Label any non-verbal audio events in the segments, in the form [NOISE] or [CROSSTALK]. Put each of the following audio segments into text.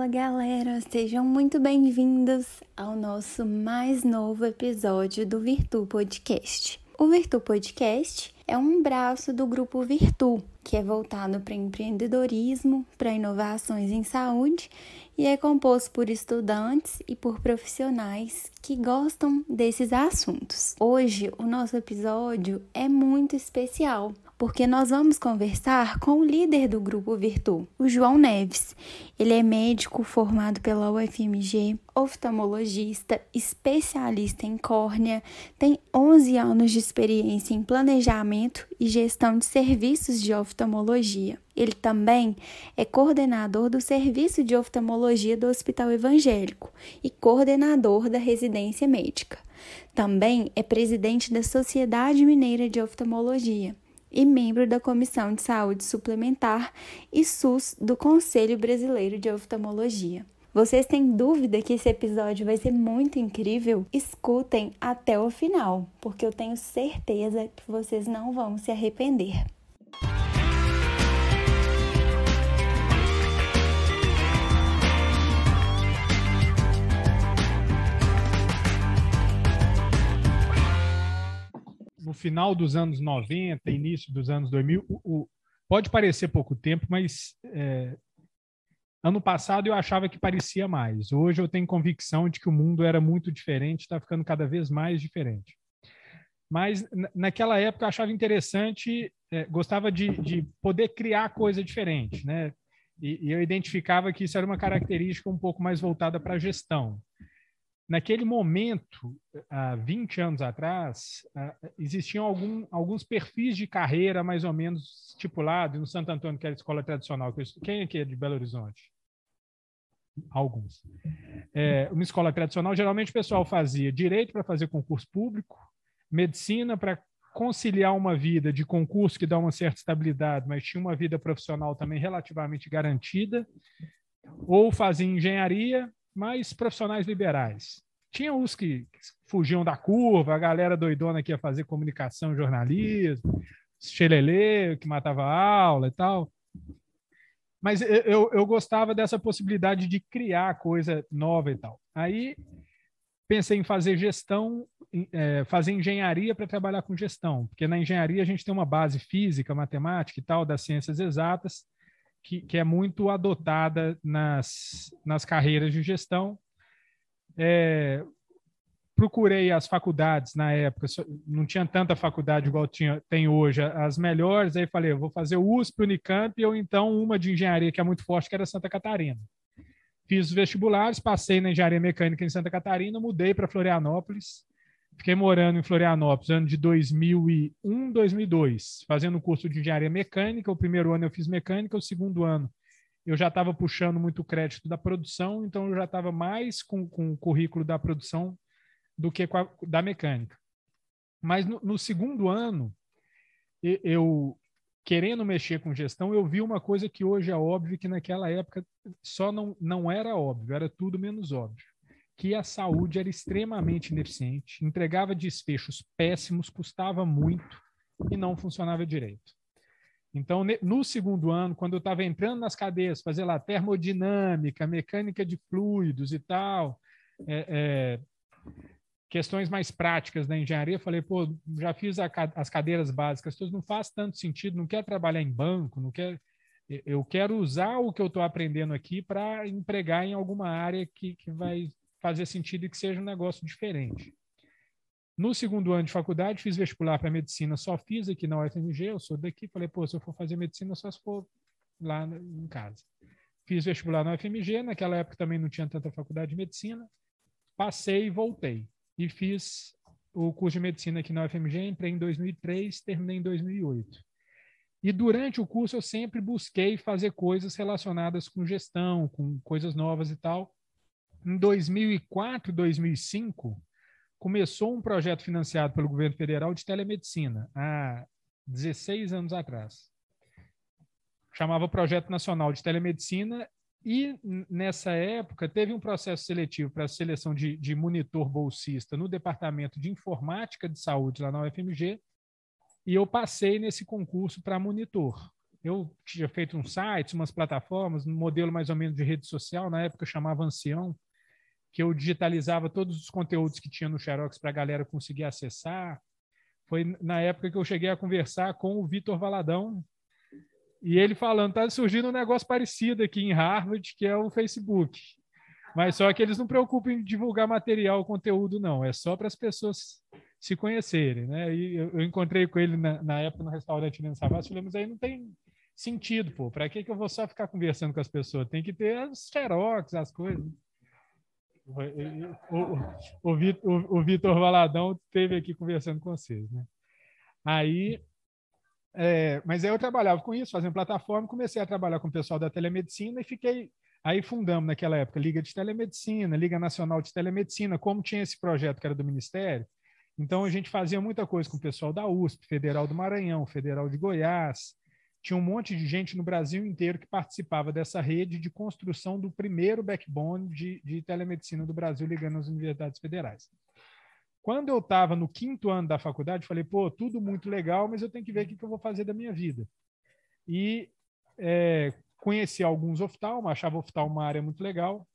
Fala galera, sejam muito bem-vindos ao nosso mais novo episódio do Virtu Podcast. O Virtu Podcast é um braço do grupo Virtu, que é voltado para empreendedorismo, para inovações em saúde e é composto por estudantes e por profissionais que gostam desses assuntos. Hoje, o nosso episódio é muito especial, porque nós vamos conversar com o líder do grupo Virtu, o João Neves. Ele é médico formado pela UFMG, oftalmologista, especialista em córnea, tem 11 anos de experiência em planejamento e gestão de serviços de oftalmologia. Ele também é coordenador do Serviço de Oftalmologia do Hospital Evangélico e coordenador da residência médica. Também é presidente da Sociedade Mineira de Oftalmologia e membro da Comissão de Saúde Suplementar e SUS do Conselho Brasileiro de Oftalmologia. Vocês têm dúvida que esse episódio vai ser muito incrível? Escutem até o final, porque eu tenho certeza que vocês não vão se arrepender. No final dos anos 90, início dos anos 2000, o, o, pode parecer pouco tempo, mas é, ano passado eu achava que parecia mais. Hoje eu tenho convicção de que o mundo era muito diferente, está ficando cada vez mais diferente. Mas naquela época eu achava interessante, é, gostava de, de, poder criar coisa diferente, né? E, e eu identificava que isso era uma característica um pouco mais voltada para a gestão naquele momento, há 20 anos atrás, existiam algum, alguns perfis de carreira mais ou menos estipulados no Santo Antônio, que era a escola tradicional. Quem aqui é de Belo Horizonte? Alguns. É, uma escola tradicional, geralmente o pessoal fazia direito para fazer concurso público, medicina para conciliar uma vida de concurso que dá uma certa estabilidade, mas tinha uma vida profissional também relativamente garantida, ou fazia engenharia mas profissionais liberais. Tinha os que fugiam da curva, a galera doidona que ia fazer comunicação, jornalismo, xelele, que matava a aula e tal. Mas eu, eu gostava dessa possibilidade de criar coisa nova e tal. Aí pensei em fazer gestão, é, fazer engenharia para trabalhar com gestão, porque na engenharia a gente tem uma base física, matemática e tal, das ciências exatas, que, que é muito adotada nas, nas carreiras de gestão. É, procurei as faculdades na época, não tinha tanta faculdade igual tinha, tem hoje, as melhores, aí falei, vou fazer o USP, Unicamp, ou então uma de engenharia que é muito forte, que era Santa Catarina. Fiz os vestibulares, passei na engenharia mecânica em Santa Catarina, mudei para Florianópolis, Fiquei morando em Florianópolis, ano de 2001, 2002, fazendo o curso de engenharia mecânica. O primeiro ano eu fiz mecânica, o segundo ano eu já estava puxando muito crédito da produção, então eu já estava mais com, com o currículo da produção do que a, da mecânica. Mas no, no segundo ano, eu, querendo mexer com gestão, eu vi uma coisa que hoje é óbvio que naquela época só não, não era óbvio, era tudo menos óbvio que a saúde era extremamente ineficiente, entregava desfechos péssimos, custava muito e não funcionava direito. Então, no segundo ano, quando eu estava entrando nas cadeias, fazer lá termodinâmica, mecânica de fluidos e tal, é, é, questões mais práticas da engenharia, falei, pô, já fiz a, as cadeiras básicas, então não faz tanto sentido, não quer trabalhar em banco, não quer eu quero usar o que eu estou aprendendo aqui para empregar em alguma área que, que vai fazer sentido e que seja um negócio diferente. No segundo ano de faculdade, fiz vestibular para medicina, só fiz aqui na UFMG, eu sou daqui, falei, pô, se eu for fazer medicina, só se for lá em casa. Fiz vestibular na UFMG, naquela época também não tinha tanta faculdade de medicina, passei e voltei. E fiz o curso de medicina aqui na UFMG, entrei em 2003, terminei em 2008. E durante o curso eu sempre busquei fazer coisas relacionadas com gestão, com coisas novas e tal em 2004, 2005, começou um projeto financiado pelo governo federal de telemedicina, há 16 anos atrás. Chamava Projeto Nacional de Telemedicina e, nessa época, teve um processo seletivo para a seleção de, de monitor bolsista no Departamento de Informática de Saúde, lá na UFMG, e eu passei nesse concurso para monitor. eu tinha feito uns sites, umas plataformas, um modelo mais ou menos de rede social, na época chamava Ancião, que eu digitalizava todos os conteúdos que tinha no Xerox para a galera conseguir acessar. Foi na época que eu cheguei a conversar com o Vitor Valadão, e ele falando, tá surgindo um negócio parecido aqui em Harvard, que é o Facebook. Mas só que eles não preocupam em divulgar material, conteúdo, não. É só para as pessoas se conhecerem, né? E eu, encontrei com ele na, na, época no restaurante no Savassi, falei, mas aí não tem sentido, pô. Para que, que eu vou só ficar conversando com as pessoas? Tem que ter as xerox, as coisas. O, o, o, Vitor Valadão esteve aqui conversando com vocês, né? Aí, é, mas aí eu trabalhava com isso, fazendo plataforma, comecei a trabalhar com o pessoal da telemedicina e fiquei. Aí fundamos naquela época Liga de Telemedicina, Liga Nacional de Telemedicina, como tinha esse projeto que era do Ministério. Então a gente fazia muita coisa com o pessoal da USP, Federal do Maranhão, Federal de Goiás, tinha um monte de gente no Brasil inteiro que participava dessa rede de construção do primeiro backbone de, de telemedicina do Brasil, ligando as universidades federais. Quando eu estava no quinto ano da faculdade, falei, pô, tudo muito legal, mas eu tenho que ver o que, que eu vou fazer da minha vida. E é, conheci alguns oftalmos, achava oftalmo uma área muito legal,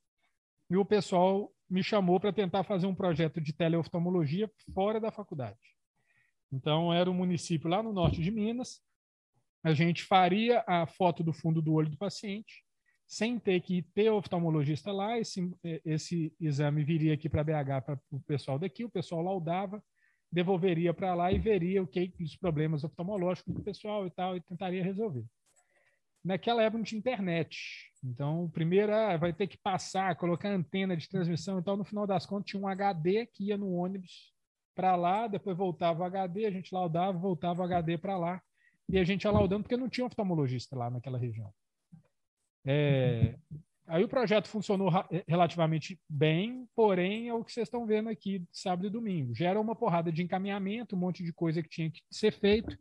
e o pessoal me chamou para tentar fazer um projeto de teleoftalmologia fora da faculdade. Então, era um município lá no norte de Minas, a gente faria a foto do fundo do olho do paciente, sem ter que ter oftalmologista lá. Esse, esse exame viria aqui para BH para o pessoal daqui, o pessoal laudava, devolveria para lá e veria o que os problemas oftalmológicos do pessoal e tal, e tentaria resolver. Naquela época não tinha internet. Então, primeiro ah, vai ter que passar, colocar antena de transmissão. Então, no final das contas, tinha um HD que ia no ônibus para lá, depois voltava o HD, a gente laudava, voltava o HD para lá e a gente alaudando porque não tinha oftalmologista lá naquela região. É, aí o projeto funcionou relativamente bem, porém é o que vocês estão vendo aqui sábado e domingo. Gera uma porrada de encaminhamento, um monte de coisa que tinha que ser feito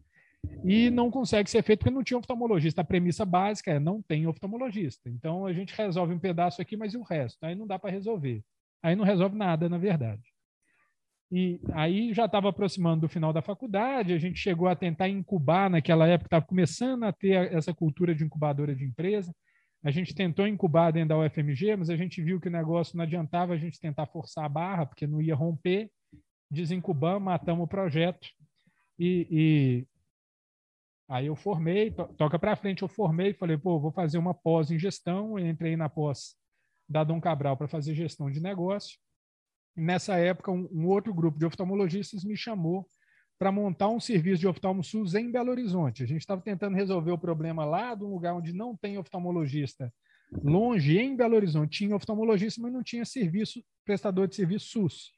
e não consegue ser feito porque não tinha oftalmologista. A premissa básica é não tem oftalmologista. Então a gente resolve um pedaço aqui, mas e o resto? Aí não dá para resolver. Aí não resolve nada, na verdade. E aí já estava aproximando do final da faculdade, a gente chegou a tentar incubar naquela época, estava começando a ter essa cultura de incubadora de empresa. A gente tentou incubar dentro da UFMG, mas a gente viu que o negócio não adiantava a gente tentar forçar a barra, porque não ia romper. Desincubamos, matamos o projeto. E, e aí eu formei, to, toca para frente, eu formei, falei, pô, vou fazer uma pós em gestão. Eu entrei na pós da Dom Cabral para fazer gestão de negócio nessa época, um, um, outro grupo de oftalmologistas me chamou para montar um serviço de oftalmo SUS em Belo Horizonte. A gente estava tentando resolver o problema lá de um lugar onde não tem oftalmologista. Longe, em Belo Horizonte, tinha oftalmologista, mas não tinha serviço, prestador de serviço SUS.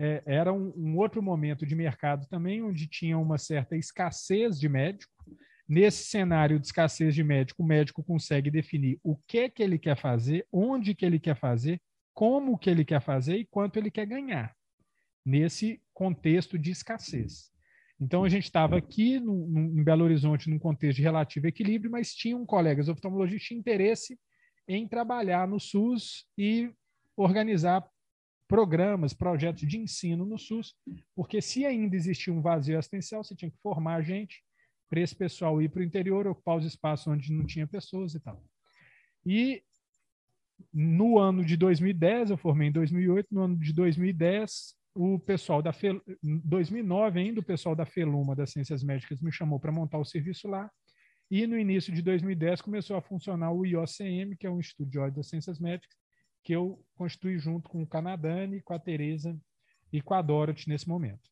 É, era um, um outro momento de mercado também, onde tinha uma certa escassez de médico. Nesse cenário de escassez de médico, o médico consegue definir o que, que ele quer fazer, onde que ele quer fazer, como que ele quer fazer e quanto ele quer ganhar nesse contexto de escassez. Então a gente estava aqui no, no, em Belo Horizonte num contexto de relativo equilíbrio, mas tinham colegas oftalmologistas tinham interesse em trabalhar no SUS e organizar programas, projetos de ensino no SUS, porque se ainda existia um vazio assistencial, você tinha que formar gente para esse pessoal ir para o interior, ocupar os espaços onde não tinha pessoas e tal. E no ano de 2010, eu formei em 2008, no ano de 2010, o pessoal da Fel... 2009 ainda, o pessoal da Feluma, das Ciências Médicas, me chamou para montar o serviço lá. E no início de 2010 começou a funcionar o IOCM, que é um Instituto de Ódio das Ciências Médicas, que eu constituí junto com o Canadane, com a Tereza e com a Dorothy nesse momento.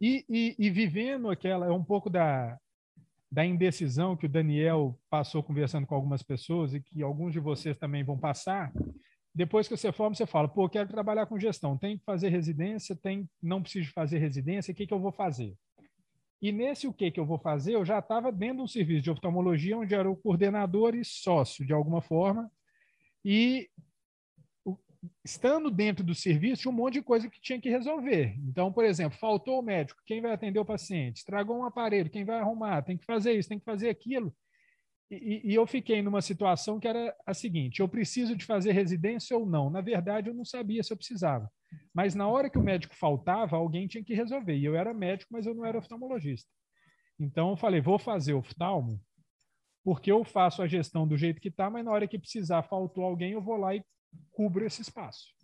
E, e, e vivendo aquela, é um pouco da, da indecisão que o Daniel passou conversando com algumas pessoas e que alguns de vocês também vão passar, depois que você forma, você fala, pô, quero trabalhar com gestão, tem que fazer residência, tem, não preciso fazer residência, o que, que eu vou fazer? E nesse o que, que eu vou fazer, eu já estava dentro de um serviço de oftalmologia, onde era o coordenador e sócio, de alguma forma, e estando dentro do serviço, tinha um monte de coisa que tinha que resolver. Então, por exemplo, faltou o médico, quem vai atender o paciente? Estragou um aparelho, quem vai arrumar? Tem que fazer isso, tem que fazer aquilo. E, e, eu fiquei numa situação que era a seguinte: eu preciso de fazer residência ou não? Na verdade, eu não sabia se eu precisava. Mas na hora que o médico faltava, alguém tinha que resolver. E eu era médico, mas eu não era oftalmologista. Então eu falei, vou fazer oftalmo, porque eu faço a gestão do jeito que está, mas na hora que precisar, faltou alguém, eu vou lá e cubro esse espaço.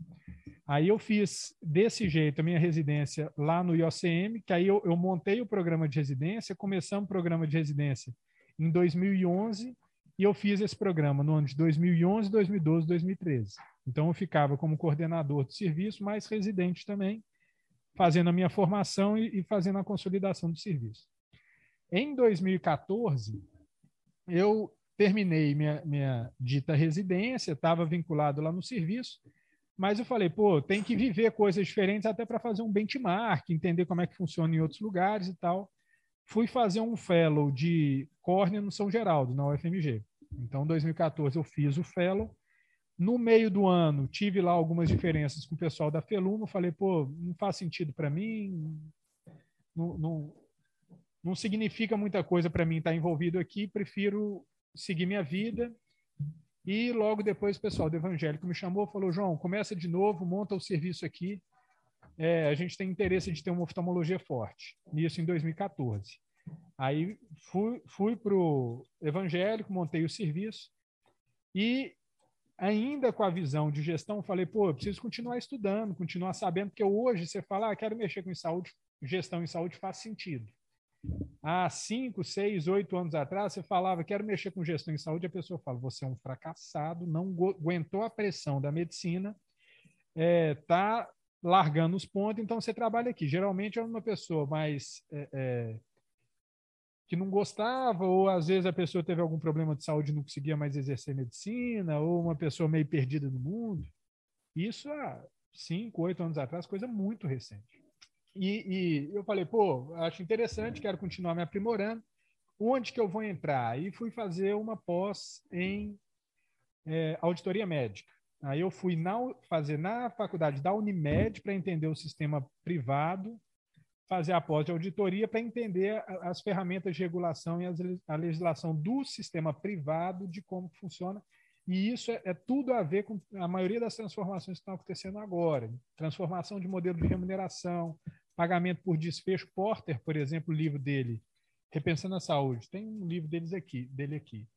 Aí eu fiz desse jeito a minha residência lá no IOCM, que aí eu, eu montei o programa de residência, começamos o programa de residência em 2011 e eu fiz esse programa no ano de 2011, 2012, 2013. Então eu ficava como coordenador de serviço, mas residente também, fazendo a minha formação e, e fazendo a consolidação do serviço. Em 2014, eu terminei minha, minha dita residência, estava vinculado lá no serviço, mas eu falei, pô, tem que viver coisas diferentes até para fazer um benchmark, entender como é que funciona em outros lugares e tal. Fui fazer um fellow de córnea no São Geraldo, na UFMG. Então, em 2014, eu fiz o fellow. No meio do ano, tive lá algumas diferenças com o pessoal da Feluma. Falei, pô, não faz sentido para mim, não, não, não significa muita coisa para mim estar envolvido aqui, prefiro seguir minha vida e logo depois o pessoal do evangélico me chamou falou: João, começa de novo, monta o serviço aqui. É, a gente tem interesse de ter uma oftalmologia forte. Isso em 2014. Aí fui, fui para o evangélico, montei o serviço e ainda com a visão de gestão, falei, pô, eu preciso continuar estudando, continuar sabendo, porque hoje você fala, ah, quero mexer com saúde, gestão em saúde faz sentido há cinco, seis, oito anos atrás, você falava, quero mexer com gestão em saúde, a pessoa fala, você é um fracassado, não aguentou a pressão da medicina, está é, tá largando os pontos, então você trabalha aqui. Geralmente é uma pessoa mais é, é, que não gostava, ou às vezes a pessoa teve algum problema de saúde e não conseguia mais exercer medicina, ou uma pessoa meio perdida no mundo. Isso há cinco, oito anos atrás, coisa muito recente. E, e, eu falei, pô, acho interessante, quero continuar me aprimorando. Onde que eu vou entrar? E fui fazer uma pós em é, auditoria médica. Aí eu fui na, fazer na faculdade da Unimed para entender o sistema privado, fazer a pós de auditoria para entender as ferramentas de regulação e as, a legislação do sistema privado, de como funciona. E isso é, é, tudo a ver com a maioria das transformações que estão acontecendo agora. Transformação de modelo de remuneração, pagamento por desfecho. Porter, por exemplo, o livro dele, Repensando a Saúde, tem um livro deles aqui, dele aqui.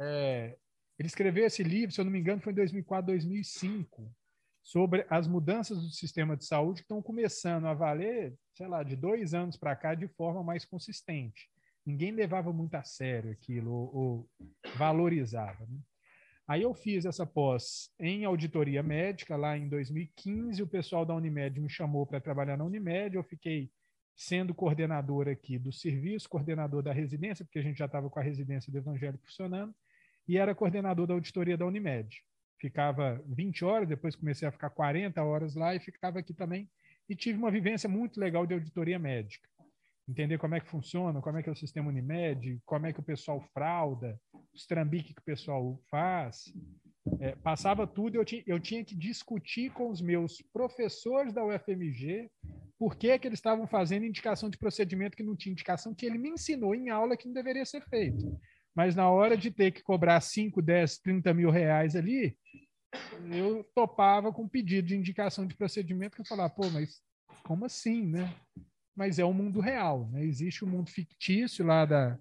É, ele escreveu esse livro, se eu não me engano, foi em 2004, 2005, sobre as mudanças do sistema de saúde que estão começando a valer, sei lá, de dois anos para cá de forma mais consistente. Ninguém levava muito a sério aquilo, ou, ou valorizava. Né? Aí eu fiz essa pós em auditoria médica lá em 2015. O pessoal da Unimed me chamou para trabalhar na Unimed. Eu fiquei sendo coordenador aqui do serviço, coordenador da residência, porque a gente já estava com a residência do Evangelho funcionando, e era coordenador da auditoria da Unimed. Ficava 20 horas, depois comecei a ficar 40 horas lá e ficava aqui também. E tive uma vivência muito legal de auditoria médica entender como é que funciona, como é que é o sistema Unimed, como é que o pessoal frauda, os trambiques que o pessoal faz. É, passava tudo, eu, eu tinha que discutir com os meus professores da UFMG por que, que eles estavam fazendo indicação de procedimento que não tinha indicação, que ele me ensinou em aula que não deveria ser feito. Mas na hora de ter que cobrar 5, 10, 30 mil reais ali, eu topava com pedido de indicação de procedimento que eu falava, pô, mas como assim, né? Mas é o mundo real. Né? Existe o um mundo fictício lá da,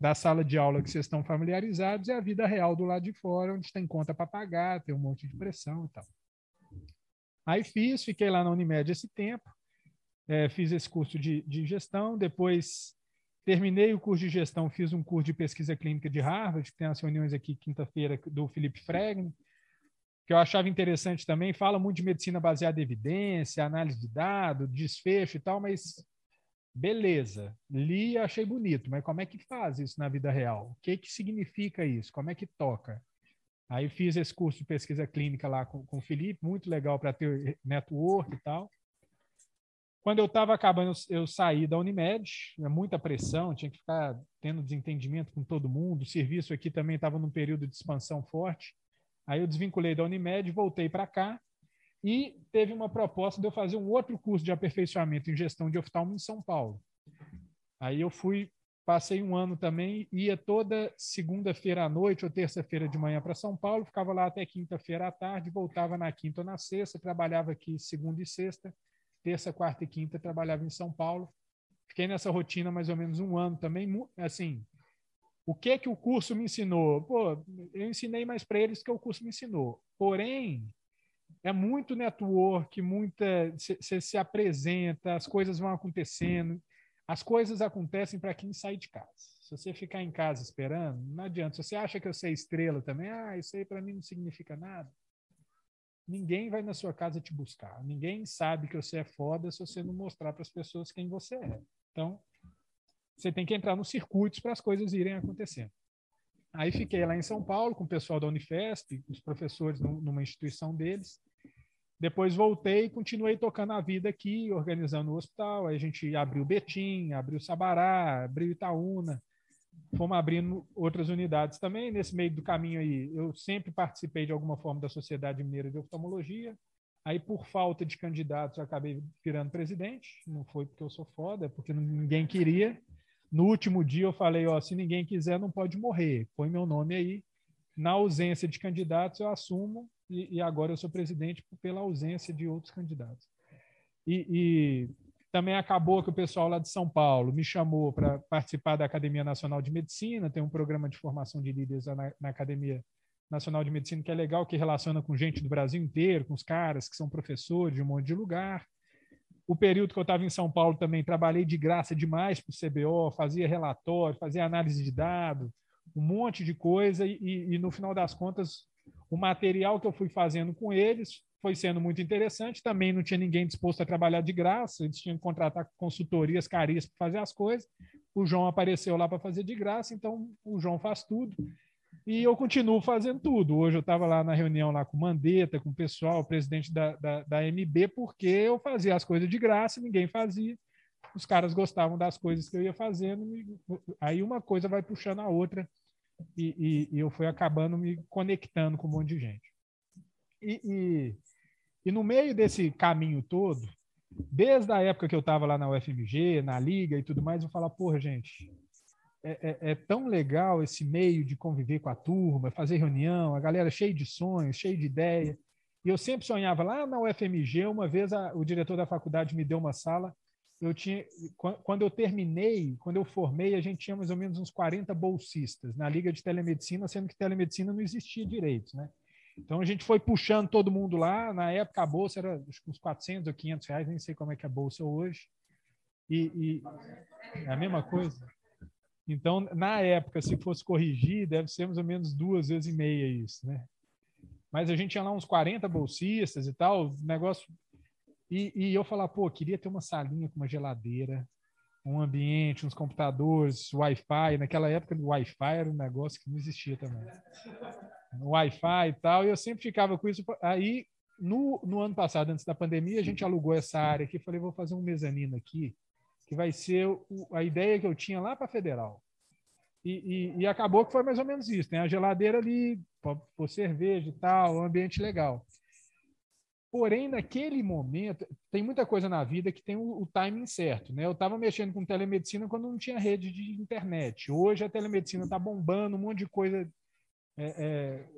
da sala de aula que vocês estão familiarizados e a vida real do lado de fora, onde tem conta para pagar, tem um monte de pressão e tal. Aí fiz, fiquei lá na Unimed esse tempo, é, fiz esse curso de, de gestão, depois terminei o curso de gestão, fiz um curso de pesquisa clínica de Harvard, que tem as reuniões aqui quinta-feira do Felipe Fregni, que eu achava interessante também, fala muito de medicina baseada em evidência, análise de dados, desfecho e tal, mas Beleza, li e achei bonito, mas como é que faz isso na vida real? O que, que significa isso? Como é que toca? Aí fiz esse curso de pesquisa clínica lá com, com o Felipe, muito legal para ter network e tal. Quando eu estava acabando, eu, saí da Unimed, muita pressão, tinha que ficar tendo desentendimento com todo mundo. O serviço aqui também estava num período de expansão forte. Aí eu desvinculei da Unimed, voltei para cá e teve uma proposta de eu fazer um outro curso de aperfeiçoamento em gestão de oftalmo em São Paulo. Aí eu fui, passei um ano também, ia toda segunda-feira à noite ou terça-feira de manhã para São Paulo, ficava lá até quinta-feira à tarde, voltava na quinta ou na sexta, trabalhava aqui segunda e sexta, terça, quarta e quinta trabalhava em São Paulo. fiquei nessa rotina mais ou menos um ano também, assim, o que que o curso me ensinou? Pô, eu ensinei mais para eles que o curso me ensinou. Porém, é muito network, muita você se apresenta, as coisas vão acontecendo. As coisas acontecem para quem sai de casa. Se você ficar em casa esperando, não adianta. Se você acha que eu sei estrela também, ah, isso aí para mim não significa nada. Ninguém vai na sua casa te buscar. Ninguém sabe que você é foda se você não mostrar para as pessoas quem você é. Então, você tem que entrar nos circuitos para as coisas irem acontecendo. Aí fiquei lá em São Paulo com o pessoal da Unifesp, os professores numa instituição deles. Depois voltei e continuei tocando a vida aqui, organizando o hospital. Aí a gente abriu Betim, abriu Sabará, abriu Itaúna. Fomos abrindo outras unidades também. Nesse meio do caminho aí, eu sempre participei de alguma forma da Sociedade Mineira de Oftalmologia. Aí, por falta de candidatos, eu acabei virando presidente. Não foi porque eu sou foda, é porque ninguém queria. No último dia eu falei, ó, se ninguém quiser, não pode morrer. Põe meu nome aí. Na ausência de candidatos, eu assumo e, e agora eu sou presidente pela ausência de outros candidatos. E, e, também acabou que o pessoal lá de São Paulo me chamou para participar da Academia Nacional de Medicina, tem um programa de formação de líderes na, na Academia Nacional de Medicina que é legal, que relaciona com gente do Brasil inteiro, com os caras que são professores de um monte de lugar o período que eu estava em São Paulo também trabalhei de graça demais para o CBO, fazia relatório, fazia análise de dados, um monte de coisa, e, e, no final das contas, o material que eu fui fazendo com eles foi sendo muito interessante. Também não tinha ninguém disposto a trabalhar de graça, eles tinham que contratar consultorias caríssimas para fazer as coisas. O João apareceu lá para fazer de graça, então o João faz tudo. E eu continuo fazendo tudo. Hoje eu estava lá na reunião lá com o Mandetta, com o pessoal, o presidente da, da, da MB, porque eu fazia as coisas de graça, ninguém fazia. Os caras gostavam das coisas que eu ia fazendo. Aí uma coisa vai puxando a outra. E, e, e eu fui acabando me conectando com um monte de gente. E, e, e no meio desse caminho todo, desde a época que eu estava lá na UFMG, na Liga e tudo mais, eu falava, porra, gente, é, é, é, tão legal esse meio de conviver com a turma, fazer reunião, a galera cheia de sonhos, cheia de ideia. E eu sempre sonhava lá na UFMG, uma vez a, o diretor da faculdade me deu uma sala, eu tinha quando eu terminei, quando eu formei, a gente tinha mais ou menos uns 40 bolsistas na liga de telemedicina, sendo que telemedicina não existia direito, né? Então a gente foi puxando todo mundo lá, na época a bolsa era uns 400 ou 500 reais, nem sei como é que é a bolsa hoje. E, e é a mesma coisa. Então, na época, se fosse corrigir, deve ser mais ou menos duas vezes e meia isso, né? Mas a gente tinha lá uns 40 bolsistas e tal, negócio. E, e eu falava, pô, queria ter uma salinha com uma geladeira, um ambiente, uns computadores, Wi-Fi. Naquela época, o Wi-Fi era um negócio que não existia também. Wi-Fi e tal, e eu sempre ficava com isso. Aí, no, no ano passado, antes da pandemia, a gente alugou essa área aqui. Falei, vou fazer um mezanino aqui que vai ser o, a ideia que eu tinha lá para Federal. E, e, e, acabou que foi mais ou menos isso. Tem a geladeira ali, por cerveja e tal, um ambiente legal. Porém, naquele momento, tem muita coisa na vida que tem o, o timing certo. Né? Eu estava mexendo com telemedicina quando não tinha rede de internet. Hoje a telemedicina está bombando, um monte de coisa é, é,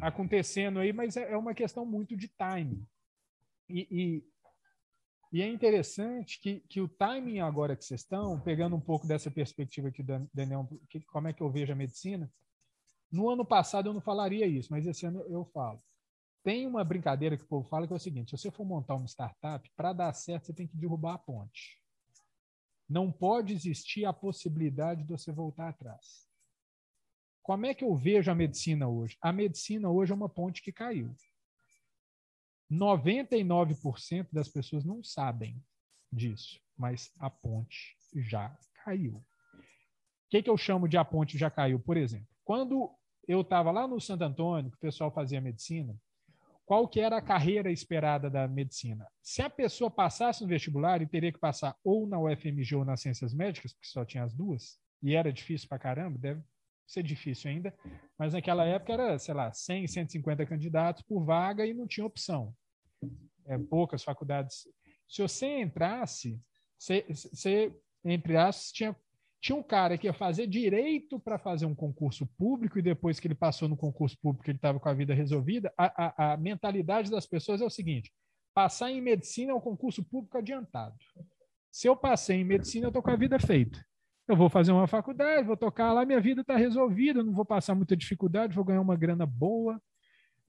acontecendo aí, mas é, é, uma questão muito de timing. E, e é interessante que, que o timing agora que vocês estão, pegando um pouco dessa perspectiva da Daniel, que, como é que eu vejo a medicina, no ano passado eu não falaria isso, mas esse ano eu falo. Tem uma brincadeira que o povo fala que é o seguinte: se você for montar uma startup, para dar certo, você tem que derrubar a ponte. Não pode existir a possibilidade de você voltar atrás. Como é que eu vejo a medicina hoje? A medicina hoje é uma ponte que caiu. 99% das pessoas não sabem disso, mas a ponte já caiu. O que, que eu chamo de a ponte já caiu? Por exemplo, quando eu estava lá no Santo Antônio, que o pessoal fazia medicina, qual que era a carreira esperada da medicina? Se a pessoa passasse no vestibular e teria que passar ou na UFMG ou nas ciências médicas, porque só tinha as duas, e era difícil para caramba, deve ser difícil ainda, mas naquela época era, sei lá, 100, 150 candidatos por vaga e não tinha opção é, poucas faculdades. Se você entrasse, você, você entre aspas, tinha, tinha um cara que ia fazer direito para fazer um concurso público e depois que ele passou no concurso público ele estava com a vida resolvida. A, a, a mentalidade das pessoas é o seguinte: passar em medicina é um concurso público adiantado. Se eu passei em medicina, eu estou com a vida feita. Eu vou fazer uma faculdade, vou tocar lá, minha vida está resolvida, não vou passar muita dificuldade, vou ganhar uma grana boa,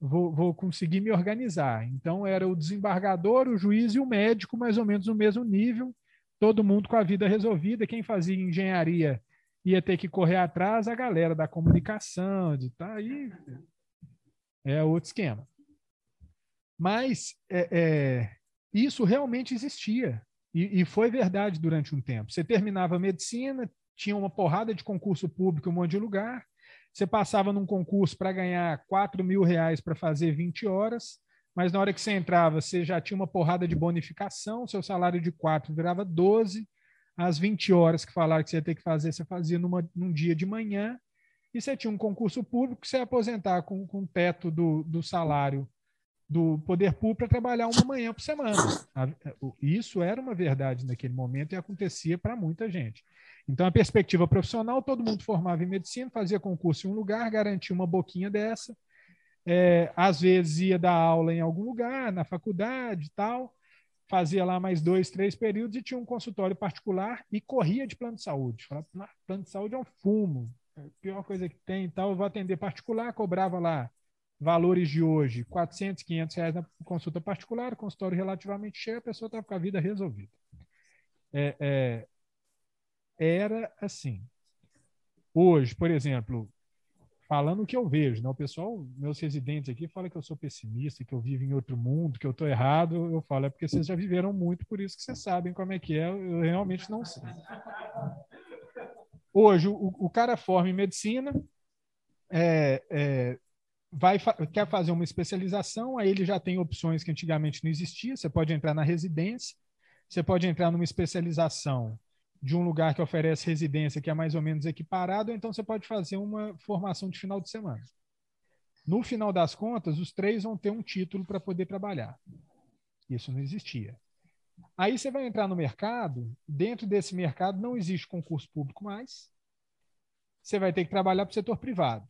vou, vou conseguir me organizar. Então, era o desembargador, o juiz e o médico, mais ou menos no mesmo nível, todo mundo com a vida resolvida. Quem fazia engenharia ia ter que correr atrás, a galera da comunicação, de tá aí. É outro esquema. Mas é, é, isso realmente existia. E, e, foi verdade durante um tempo. Você terminava a medicina, tinha uma porrada de concurso público em um monte de lugar. Você passava num concurso para ganhar 4 mil reais para fazer 20 horas, mas na hora que você entrava, você já tinha uma porrada de bonificação, seu salário de 4 virava 12, as 20 horas que falaram que você ia ter que fazer, você fazia numa, num dia de manhã, e você tinha um concurso público que você ia aposentar com, com o teto do, do salário do poder público para trabalhar uma manhã por semana. Isso era uma verdade naquele momento e acontecia para muita gente. Então, a perspectiva profissional, todo mundo formava em medicina, fazia concurso em um lugar, garantia uma boquinha dessa, é, às vezes ia dar aula em algum lugar, na faculdade e tal, fazia lá mais dois, três períodos e tinha um consultório particular e corria de plano de saúde. Falava, plano de saúde é um fumo, é a pior coisa que tem e tal, eu vou atender particular, cobrava lá valores de hoje, 400, 500 reais na consulta particular, consultório relativamente cheio, a pessoa estava com a vida resolvida. É, é, era assim. Hoje, por exemplo, falando o que eu vejo, né? o pessoal, meus residentes aqui, fala que eu sou pessimista, que eu vivo em outro mundo, que eu estou errado. Eu falo, é porque vocês já viveram muito, por isso que vocês sabem como é que é. Eu realmente não sei. Hoje, o, o cara forma em medicina, é, é, vai quer fazer uma especialização, aí ele já tem opções que antigamente não existiam. Você pode entrar na residência, você pode entrar numa especialização de um lugar que oferece residência que é mais ou menos equiparado, então você pode fazer uma formação de final de semana. No final das contas, os três vão ter um título para poder trabalhar. Isso não existia. Aí você vai entrar no mercado, dentro desse mercado não existe concurso público mais. Você vai ter que trabalhar para o setor privado.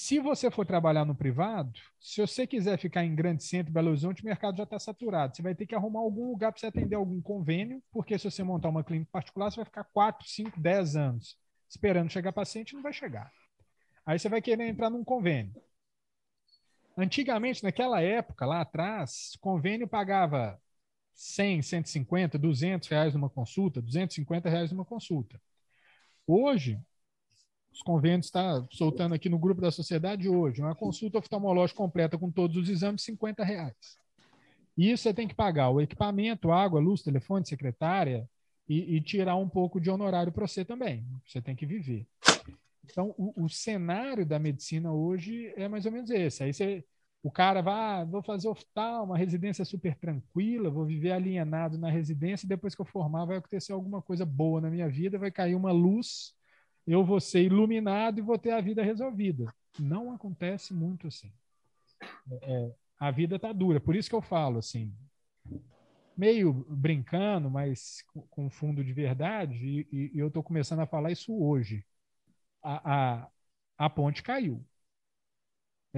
Se você for trabalhar no privado, se você quiser ficar em grande centro, Belo Horizonte, o mercado já está saturado. Você vai ter que arrumar algum lugar para você atender algum convênio, porque se você montar uma clínica particular, você vai ficar 4, 5, 10 anos esperando chegar paciente não vai chegar. Aí você vai querer entrar num convênio. Antigamente, naquela época, lá atrás, convênio pagava 100, 150, 200 reais numa consulta, 250 reais numa consulta. Hoje, os convênios está soltando aqui no grupo da sociedade hoje, uma consulta oftalmológica completa com todos os exames, 50 reais. E isso você tem que pagar o equipamento, água, luz, telefone, secretária e, e tirar um pouco de honorário para você também. Você tem que viver. Então, o, o, cenário da medicina hoje é mais ou menos esse. Aí você, o cara vai, ah, vou fazer oftal, uma residência super tranquila, vou viver alienado na residência, e depois que eu formar vai acontecer alguma coisa boa na minha vida, vai cair uma luz eu vou ser iluminado e vou ter a vida resolvida. Não acontece muito assim. É, é a vida está dura. Por isso que eu falo assim, meio brincando, mas com fundo de verdade, e, e eu estou começando a falar isso hoje. A, a, a ponte caiu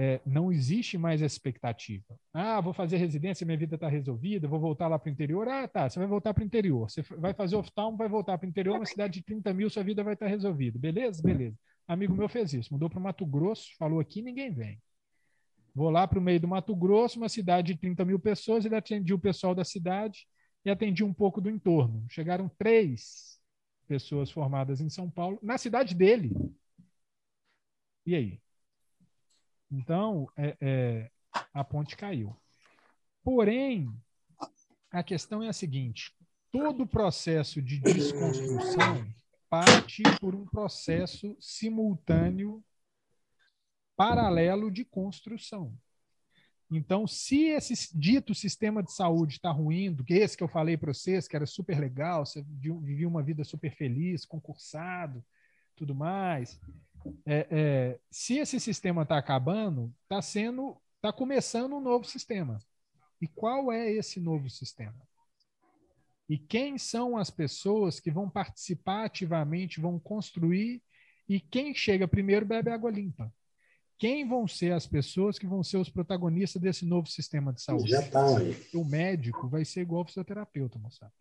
é, não existe mais essa expectativa. Ah, vou fazer residência, minha vida está resolvida, vou voltar lá para o interior. Ah, tá, você vai voltar para o interior. Você vai fazer oftalmo, vai voltar para o interior, uma cidade de 30 mil, sua vida vai estar tá resolvida. Beleza? Beleza. Amigo meu fez isso, mudou para o Mato Grosso, falou aqui, ninguém vem. Vou lá para o meio do Mato Grosso, uma cidade de 30 mil pessoas, ele atendia o pessoal da cidade e atendia um pouco do entorno. Chegaram três pessoas formadas em São Paulo, na cidade dele. E aí? Então, é, é, a ponte caiu. Porém, a questão é a seguinte: todo o processo de desconstrução parte por um processo simultâneo, paralelo de construção. Então, se esse dito sistema de saúde está ruindo, que esse que eu falei para vocês, que era super legal, você vivia uma vida super feliz, concursado, tudo mais, é, é, se esse sistema está acabando, está sendo, está começando um novo sistema. E qual é esse novo sistema? E quem são as pessoas que vão participar ativamente, vão construir? E quem chega primeiro bebe água limpa? Quem vão ser as pessoas que vão ser os protagonistas desse novo sistema de saúde? Já tá aí. O médico vai ser igual ao fisioterapeuta, moçada.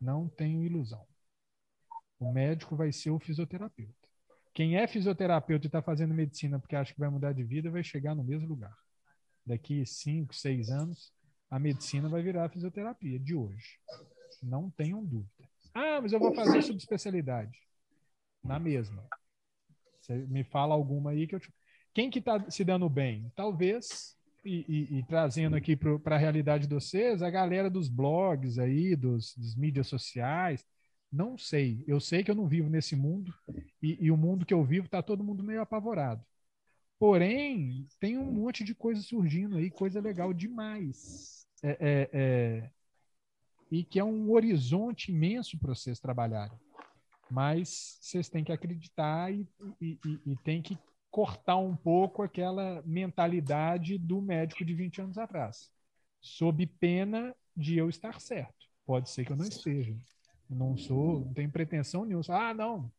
Não tenho ilusão. O médico vai ser o fisioterapeuta. Quem é fisioterapeuta e está fazendo medicina porque acha que vai mudar de vida vai chegar no mesmo lugar. Daqui cinco, seis anos, a medicina vai virar a fisioterapia de hoje. Não tenham dúvida. Ah, mas eu vou fazer subespecialidade. Na mesma. Você me fala alguma aí que eu te... Quem que está se dando bem? Talvez, e, e, e trazendo aqui para a realidade de vocês, a galera dos blogs aí, dos, dos mídias sociais. Não sei. Eu sei que eu não vivo nesse mundo e, e o mundo que eu vivo está todo mundo meio apavorado. Porém, tem um monte de coisa surgindo aí, coisa legal demais. É, é, é, e que é um horizonte imenso para vocês trabalharem mas vocês têm que acreditar e, e, e, e tem que cortar um pouco aquela mentalidade do médico de 20 anos atrás, sob pena de eu estar certo. Pode ser que eu não esteja. Não sou, não tenho pretensão nenhuma. Ah, não.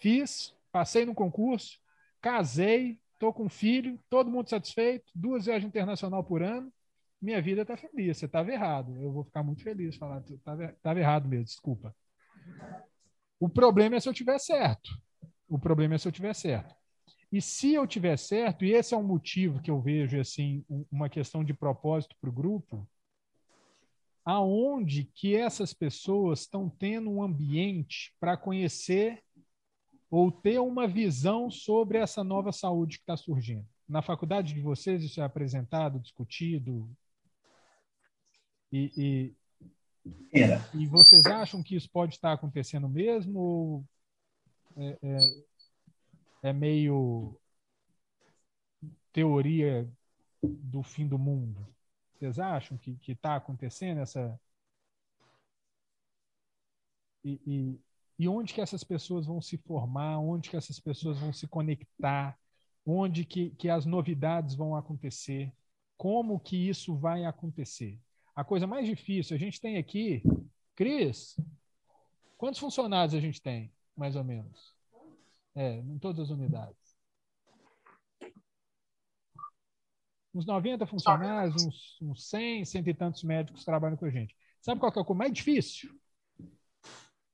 Fiz, passei no concurso, casei, estou com um filho, todo mundo satisfeito, duas viagens internacional por ano, minha vida está feliz. Você estava errado. Eu vou ficar muito feliz falar, estava errado mesmo, desculpa. O problema é se eu tiver certo. O problema é se eu tiver certo. E se eu tiver certo, e esse é um motivo que eu vejo assim uma questão de propósito para o grupo, aonde que essas pessoas estão tendo um ambiente para conhecer ou ter uma visão sobre essa nova saúde que está surgindo? Na faculdade de vocês isso é apresentado, discutido? E, e. E vocês acham que isso pode estar acontecendo mesmo? Ou é, é, é meio teoria do fim do mundo? Vocês acham que está acontecendo essa. E, e, e, onde que essas pessoas vão se formar? Onde que essas pessoas vão se conectar? Onde que, que as novidades vão acontecer? Como que isso vai acontecer? a coisa mais difícil. A gente tem aqui, Cris, quantos funcionários a gente tem, mais ou menos? É, em todas as unidades. Uns 90 funcionários, uns, uns 100, cento e tantos médicos trabalham com a gente. Sabe qual que é coisa mais difícil?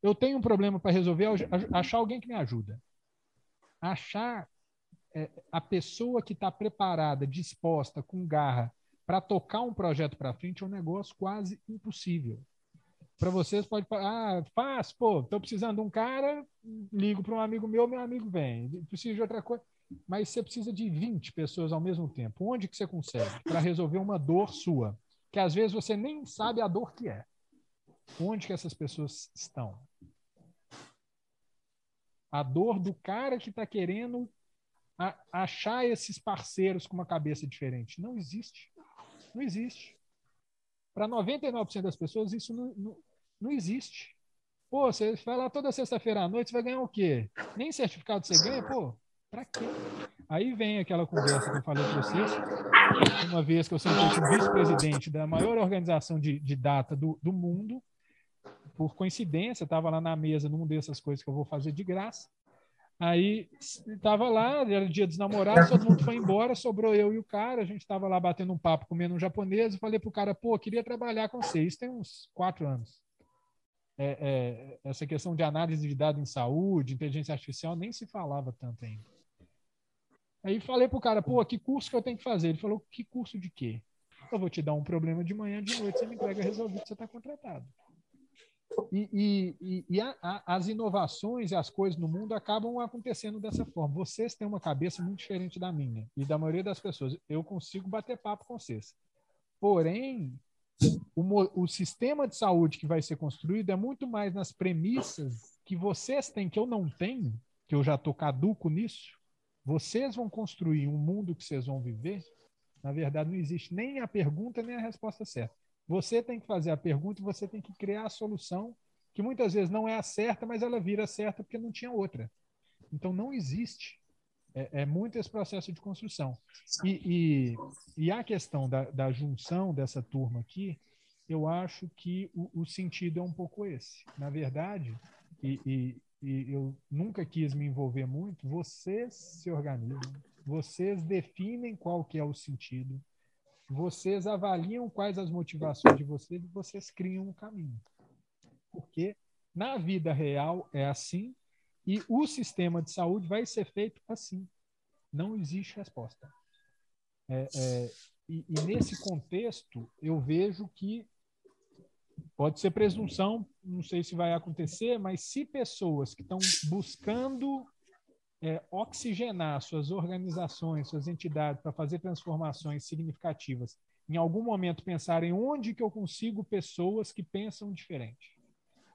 Eu tenho um problema para resolver, achar alguém que me ajuda. Achar é, a pessoa que está preparada, disposta, com garra, para tocar um projeto para frente é um negócio quase impossível. Para vocês pode ah, faz, pô, estou precisando de um cara, ligo para um amigo meu, meu amigo vem. Preciso de outra coisa. Mas você precisa de 20 pessoas ao mesmo tempo. Onde que você consegue para resolver uma dor sua, que às vezes você nem sabe a dor que é? Onde que essas pessoas estão? A dor do cara que está querendo achar esses parceiros com uma cabeça diferente. Não existe. Não existe. Para 99% das pessoas, isso não, não, não existe. Pô, você vai lá toda sexta-feira à noite, você vai ganhar o quê? Nem certificado você ganha, pô, para quê? Aí vem aquela conversa que eu falei para vocês, uma vez que eu com o vice-presidente da maior organização de, de data do, do mundo, por coincidência, estava lá na mesa numa dessas coisas que eu vou fazer de graça. Aí estava lá, era dia dos namorados, todo mundo foi embora, sobrou eu e o cara. A gente estava lá batendo um papo, comendo um japonês. Eu falei pro cara, pô, queria trabalhar com você. Isso tem uns quatro anos. É, é, essa questão de análise de dados em saúde, inteligência artificial, nem se falava tanto ainda. Aí falei pro cara, pô, que curso que eu tenho que fazer? Ele falou, que curso de quê? Eu vou te dar um problema de manhã, de noite, você me entrega resolvido, você está contratado. E, e, e a, a, as inovações e as coisas no mundo acabam acontecendo dessa forma. Vocês têm uma cabeça muito diferente da minha e da maioria das pessoas. Eu consigo bater papo com vocês. Porém, o, o sistema de saúde que vai ser construído é muito mais nas premissas que vocês têm, que eu não tenho, que eu já estou caduco nisso. Vocês vão construir um mundo que vocês vão viver. Na verdade, não existe nem a pergunta nem a resposta certa. Você tem que fazer a pergunta e você tem que criar a solução, que muitas vezes não é a certa, mas ela vira certa porque não tinha outra. Então, não existe. É, é muito esse processo de construção. E, e, e a questão da, da, junção dessa turma aqui, eu acho que o, o sentido é um pouco esse. Na verdade, e, e, eu nunca quis me envolver muito, vocês se organizam, vocês definem qual que é o sentido, vocês avaliam quais as motivações de vocês e vocês criam um caminho. porque na vida real é assim e o sistema de saúde vai ser feito assim. Não existe resposta. É, é, e, e nesse contexto, eu vejo que pode ser presunção, não sei se vai acontecer, mas se pessoas que estão buscando é, oxigenar suas organizações, suas entidades para fazer transformações significativas, em algum momento pensarem onde que eu consigo pessoas que pensam diferente.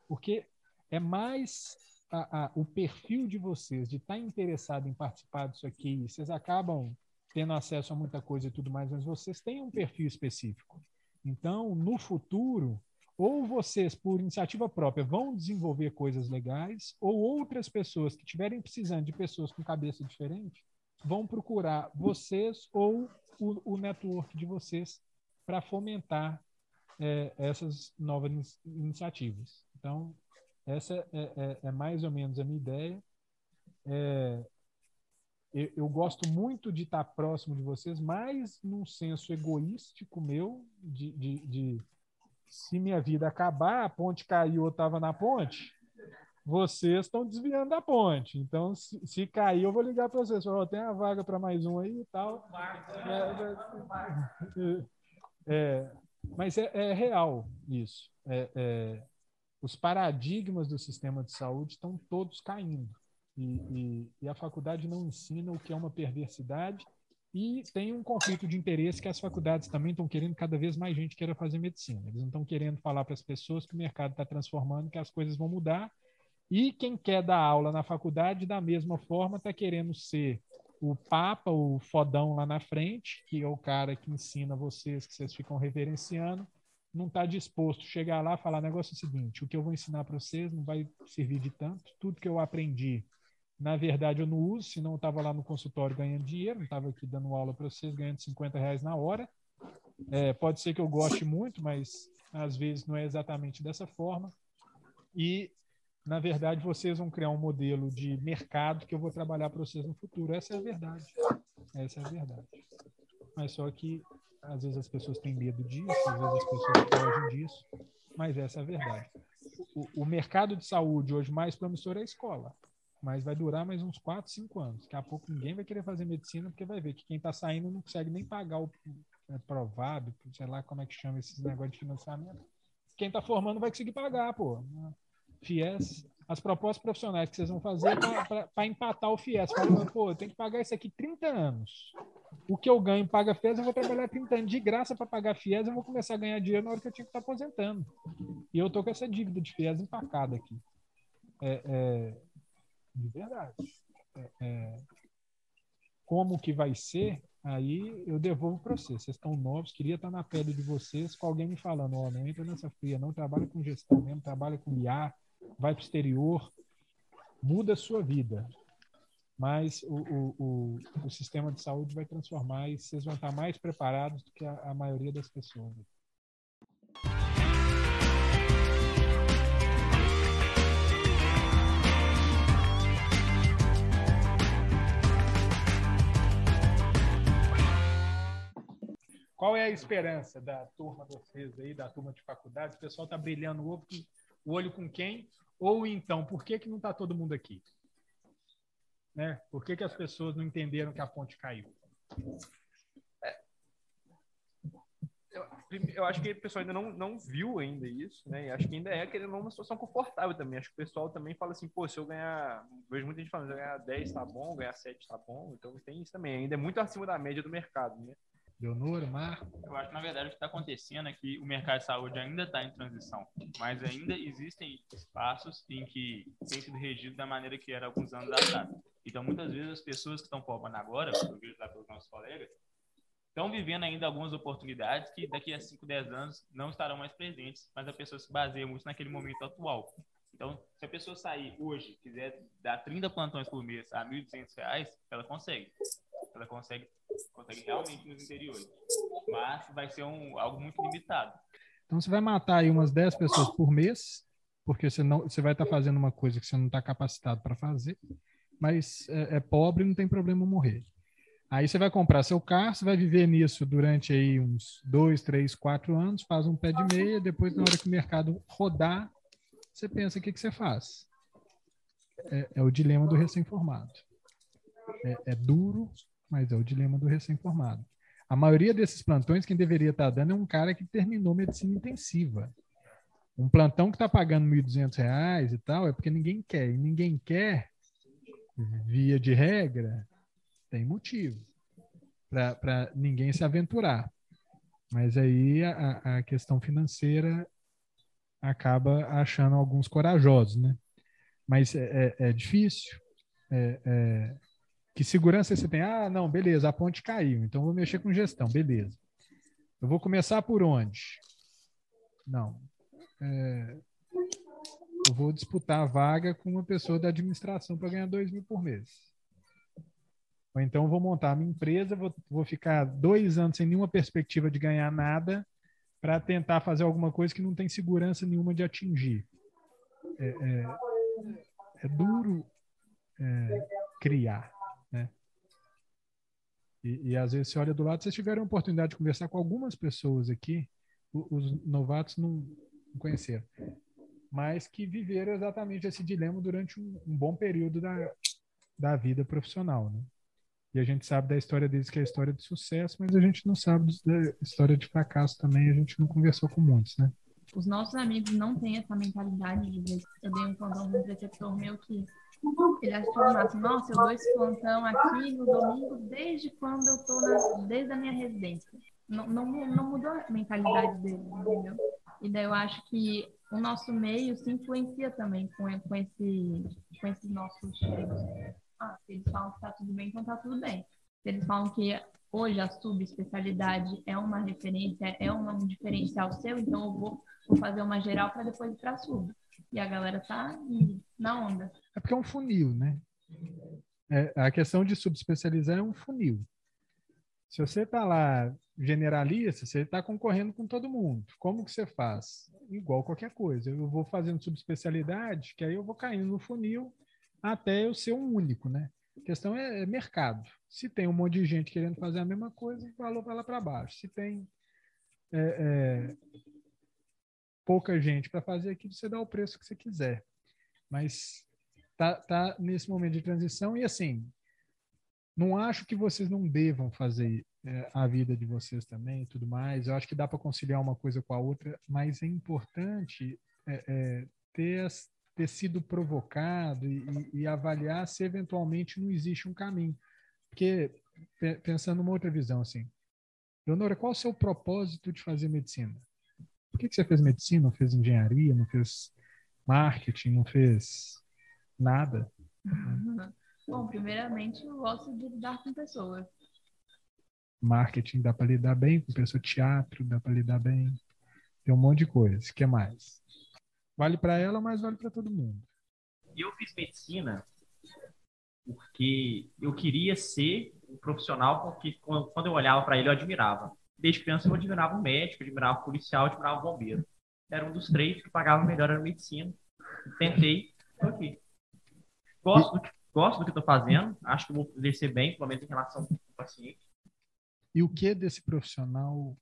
Porque é mais a, a, o perfil de vocês, de estar tá interessado em participar disso aqui, vocês acabam tendo acesso a muita coisa e tudo mais, mas vocês têm um perfil específico. Então, no futuro, ou vocês, por iniciativa própria, vão desenvolver coisas legais, ou outras pessoas que estiverem precisando de pessoas com cabeça diferente vão procurar vocês ou o, o network de vocês para fomentar é, essas novas iniciativas. Então, essa é, é, é, mais ou menos a minha ideia. É, eu, eu, gosto muito de estar próximo de vocês, mas num senso egoístico meu, de, de, de se minha vida acabar, a ponte caiu, eu estava na ponte, vocês estão desviando da ponte. Então, se, se cair, eu vou ligar para vocês. Oh, tem a vaga para mais um aí e tal. É, é, é, mas é, é, real isso. É, é, os paradigmas do sistema de saúde estão todos caindo. E, e, e, a faculdade não ensina o que é uma perversidade e tem um conflito de interesse que as faculdades também estão querendo cada vez mais gente queira fazer medicina. Eles não estão querendo falar para as pessoas que o mercado está transformando, que as coisas vão mudar. E quem quer dar aula na faculdade, da mesma forma, está querendo ser o Papa, o fodão lá na frente, que é o cara que ensina vocês, que vocês ficam reverenciando, não está disposto a chegar lá e falar: negócio é o seguinte, o que eu vou ensinar para vocês não vai servir de tanto, tudo que eu aprendi, na verdade, eu não uso, senão eu estava lá no consultório ganhando dinheiro, não estava aqui dando aula para vocês, ganhando 50 reais na hora. É, pode ser que eu goste muito, mas às vezes não é exatamente dessa forma. E na verdade, vocês vão criar um modelo de mercado que eu vou trabalhar para vocês no futuro. Essa é a verdade. Essa é a verdade. Mas só que às vezes as pessoas têm medo disso, às vezes as pessoas fogem disso, mas essa é a verdade. O, o mercado de saúde hoje mais promissor é a escola, mas vai durar mais uns 4, 5 anos. Daqui a pouco ninguém vai querer fazer medicina porque vai ver que quem está saindo não consegue nem pagar o é, provado, sei lá como é que chama esses negócios de financiamento. Quem está formando vai conseguir pagar, pô. FIES, as propostas profissionais que vocês vão fazer para empatar o FIES. Falando, pô, eu tenho que pagar isso aqui 30 anos. O que eu ganho paga FIES, eu vou trabalhar 30 anos de graça para pagar FIES, eu vou começar a ganhar dinheiro na hora que eu tinha que estar aposentando. E eu tô com essa dívida de FIES empacada aqui. É, é, de verdade. É, é como que vai ser, aí eu devolvo para vocês. Vocês estão novos, queria estar na pele de vocês com alguém me falando, ó, oh, não entra nessa fria, não trabalha com gestão mesmo, trabalha com IA, vai para o exterior, muda a sua vida. Mas o, o, o, o, sistema de saúde vai transformar e vocês vão estar mais preparados do que a, a maioria das pessoas. Qual é a esperança da turma de vocês aí, da turma de faculdade? O pessoal está brilhando o ovo o olho com quem? Ou então, por que, que não está todo mundo aqui? Né? Por que, que as pessoas não entenderam que a ponte caiu? É. Eu, eu, acho que o pessoal ainda não, não viu ainda isso, né? E acho que ainda é querendo uma situação confortável também. Acho que o pessoal também fala assim, pô, se eu ganhar. Vejo muita gente falando, se eu ganhar 10 tá bom, ganhar 7 tá bom. Então tem isso também. Ainda é muito acima da média do mercado, né? Leonora, Marco? Eu acho que, na verdade, o que está acontecendo é que o mercado de saúde ainda está em transição, mas ainda existem espaços em que tem sido regido da maneira que era alguns anos atrás. Então, muitas vezes, as pessoas que estão formando agora, eu vejo lá pelos nossos colegas, estão vivendo ainda algumas oportunidades que daqui a 5, 10 anos não estarão mais presentes, mas a pessoa se baseia muito naquele momento atual. Então, se a pessoa sair hoje, quiser dar 30 plantões por mês a R$ 1.200, ela consegue. Ela consegue consegue realmente nos interiores. Mas vai ser um, algo muito limitado. Então você vai matar aí umas 10 pessoas por mês, porque você, não, você vai estar tá fazendo uma coisa que você não está capacitado para fazer, mas é, é pobre não tem problema morrer. Aí você vai comprar seu carro, você vai viver nisso durante aí uns dois, três, quatro anos, faz um pé de meia, depois na hora que o mercado rodar, você pensa o que, que você faz. É, é o dilema do recém-formado. É, é, duro, mas é o dilema do recém-formado. A maioria desses plantões, quem deveria estar dando é um cara que terminou medicina intensiva. Um plantão que está pagando R$ 1.200 e tal é porque ninguém quer. E ninguém quer, via de regra, tem motivo para ninguém se aventurar. Mas aí a, a, questão financeira acaba achando alguns corajosos, né? Mas é, é, é difícil. É, é, que segurança você tem? Ah, não, beleza, a ponte caiu, então vou mexer com gestão, beleza. Eu vou começar por onde? Não. É, eu vou disputar a vaga com uma pessoa da administração para ganhar dois mil por mês. Ou então vou montar a minha empresa, vou, vou ficar dois anos sem nenhuma perspectiva de ganhar nada para tentar fazer alguma coisa que não tem segurança nenhuma de atingir. É, é, é duro é, criar, né? E, e, às vezes você olha do lado, vocês tiveram a oportunidade de conversar com algumas pessoas aqui, os novatos não, não conheceram, mas que viveram exatamente esse dilema durante um, um bom período da, da vida profissional, né? E a gente sabe da história deles que é a história de sucesso, mas a gente não sabe da história de fracasso também, a gente não conversou com muitos, né? Os nossos amigos não têm essa mentalidade de ver. Eu dei um plantão com um meu que ele achou assim, nossa, eu dou esse plantão aqui no domingo desde quando eu tô na, desde a minha residência. Não, não, não mudou a mentalidade dele, entendeu? E daí eu acho que o nosso meio se influencia também com, com, esse, com esses nossos ah, se eles falam que está tudo bem, então está tudo bem. Se eles falam que hoje a subespecialidade é uma referência, é um diferencial seu, então eu vou, vou fazer uma geral para depois ir para sub. E a galera tá na onda. É porque é um funil, né? É, a questão de subespecializar é um funil. Se você está lá generalista, você está concorrendo com todo mundo. Como que você faz? Igual qualquer coisa. Eu vou fazendo subespecialidade, que aí eu vou caindo no funil até eu ser um único, né? A questão é, é mercado. Se tem um monte de gente querendo fazer a mesma coisa, o valor vai lá para baixo. Se tem é, é, pouca gente para fazer aquilo, você dá o preço que você quiser. Mas tá, tá nesse momento de transição e assim, não acho que vocês não devam fazer é, a vida de vocês também e tudo mais. Eu acho que dá para conciliar uma coisa com a outra, mas é importante é, é, ter ter sido provocado e, e, avaliar se eventualmente não existe um caminho. Porque, pensando numa outra visão, assim, Leonora, qual o seu propósito de fazer medicina? Por que, que você fez medicina, não fez engenharia, não fez marketing, não fez nada? [LAUGHS] Bom, primeiramente, eu gosto de lidar com pessoas. Marketing dá para lidar bem com pessoa, teatro dá para lidar bem. Tem um monte de coisa. O que mais? Vale para ela, mas vale para todo mundo. Eu fiz medicina porque eu queria ser um profissional porque quando eu olhava para ele eu admirava. Desde criança eu admirava o médico, admirava o policial, admirava o bombeiro. Era um dos três que pagava melhor na medicina. Tentei, estou aqui. Gosto, do, gosto do que estou fazendo, acho que vou descer bem, pelo menos em relação ao paciente. E o que desse profissional?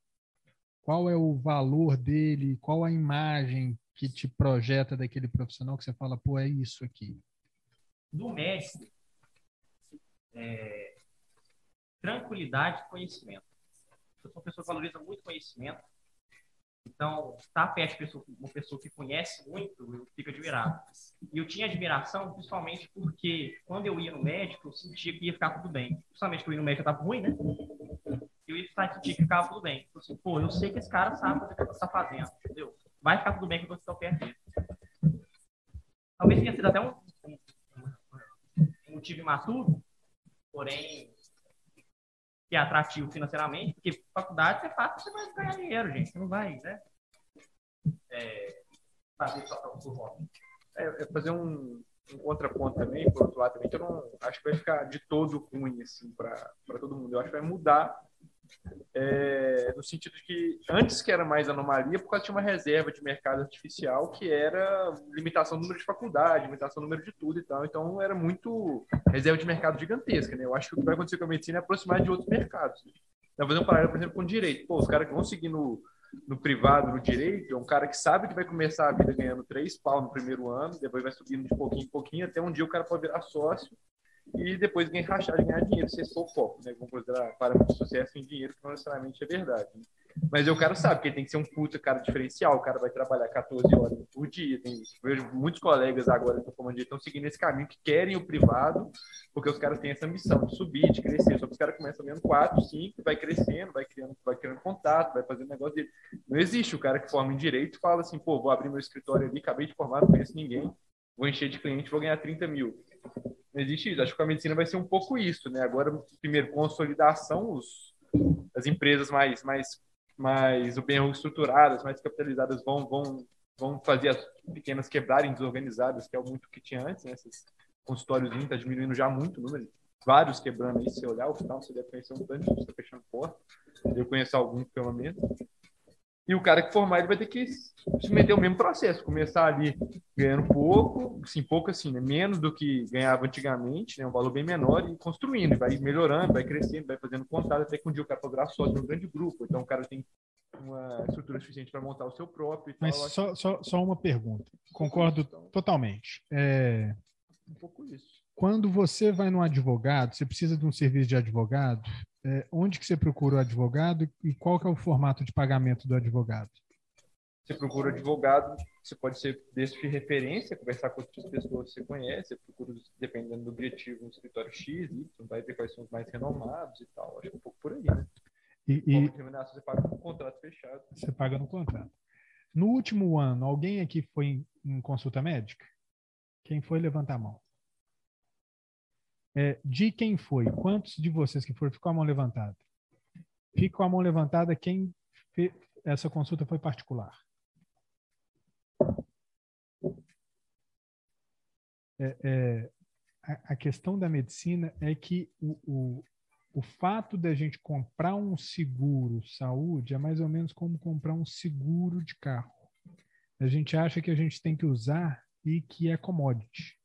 Qual é o valor dele? Qual a imagem que te projeta daquele profissional que você fala, pô, é isso aqui? Do mestre, é, tranquilidade e conhecimento. Eu sou uma pessoa que valoriza muito conhecimento. Então, estar perto de uma pessoa que conhece muito, eu fico admirado. E eu tinha admiração, principalmente porque quando eu ia no médico, eu sentia que ia ficar tudo bem. Principalmente que eu ia no médico, eu estava ruim, né? Eu ia sentir que ficava tudo bem. Eu assim, pô, eu sei que esse cara sabe o que está fazendo, entendeu? vai ficar tudo bem que você está perto dele. Talvez tenha sido até um, um, um motivo imaturo, porém que é atrativo financeiramente, porque faculdade você faz, você vai ganhar dinheiro, gente. Você não vai, né? É, fazer só para o. É, é, fazer um, um contraponto também, por outro lado também, que eu não acho que vai ficar de todo ruim assim para todo mundo. Eu acho que vai mudar é, no sentido de que antes que era mais anomalia, por causa tinha uma reserva de mercado artificial que era limitação do número de faculdade, limitação do número de tudo e tal. Então era muito reserva de mercado gigantesca, né? Eu acho que o que vai acontecer com a medicina é aproximar de outros mercados. Então, fazer um paralelo, por exemplo, com o direito. Pô, os caras que vão seguir no, no privado, no direito, é um cara que sabe que vai começar a vida ganhando três pau no primeiro ano, depois vai subindo de pouquinho em pouquinho, até um dia o cara pode virar sócio e depois ganhar rachar ganhar dinheiro, se esse for o foco, né? Vamos considerar parâmetro de sucesso em dinheiro, que não necessariamente é verdade. Né? Mas o cara sabe que tem que ser um puta cara diferencial, o cara vai trabalhar 14 horas por dia. Tem, vejo muitos colegas agora que estão estão seguindo esse caminho, que querem o privado, porque os caras têm essa missão de subir, de crescer. Só que os caras começam ganhando 4, 5, vai crescendo, vai criando, vai criando contato, vai fazendo negócio dele. Não existe o cara que forma em direito fala assim, pô, vou abrir meu escritório ali, acabei de formar, não conheço ninguém, vou encher de cliente, vou ganhar 30 mil. Não existe isso. Acho que a medicina vai ser um pouco isso, né? Agora, primeiro, consolidação, os, as empresas mais, mais, mais bem estruturadas, mais capitalizadas vão, vão, vão fazer as pequenas quebrarem desorganizadas, que é muito que tinha antes, né? Esses consultórios está diminuindo já muito o número. Vários quebrando aí, se olhar o final, você deve conhecer um tanto de está fechando porta. Eu conheço alguns, pelo menos. E o cara que formar, ele vai ter que se meter o mesmo processo, começar ali ganhando pouco, assim, pouco assim, né? menos do que ganhava antigamente, né? um valor bem menor, e construindo, vai melhorando, vai crescendo, vai fazendo contato, até que um dia o cara virar sócio de um grande grupo. Então o cara tem uma estrutura suficiente para montar o seu próprio. Mas só, só, só uma pergunta. Concordo então, totalmente. É... Um pouco isso. Quando você vai no advogado, você precisa de um serviço de advogado, é, onde que você procura o advogado e qual que é o formato de pagamento do advogado? Você procura advogado, você pode ser desse de referência, conversar com outras pessoas que você conhece, você procura, dependendo do objetivo, um escritório X, Y, vai ver quais são os mais renomados e tal. Acho que é um pouco por aí, né? E, e você paga no contrato fechado. Você paga no contrato. No último ano, alguém aqui foi em, em consulta médica? Quem foi, levanta a mão. É, de quem foi? Quantos de vocês que foram? Ficou a mão levantada. Fica com a mão levantada quem fez, essa consulta foi particular. É, é, a, a, questão da medicina é que o, o, o fato da gente comprar um seguro saúde é mais ou menos como comprar um seguro de carro. A gente acha que a gente tem que usar e que é commodity.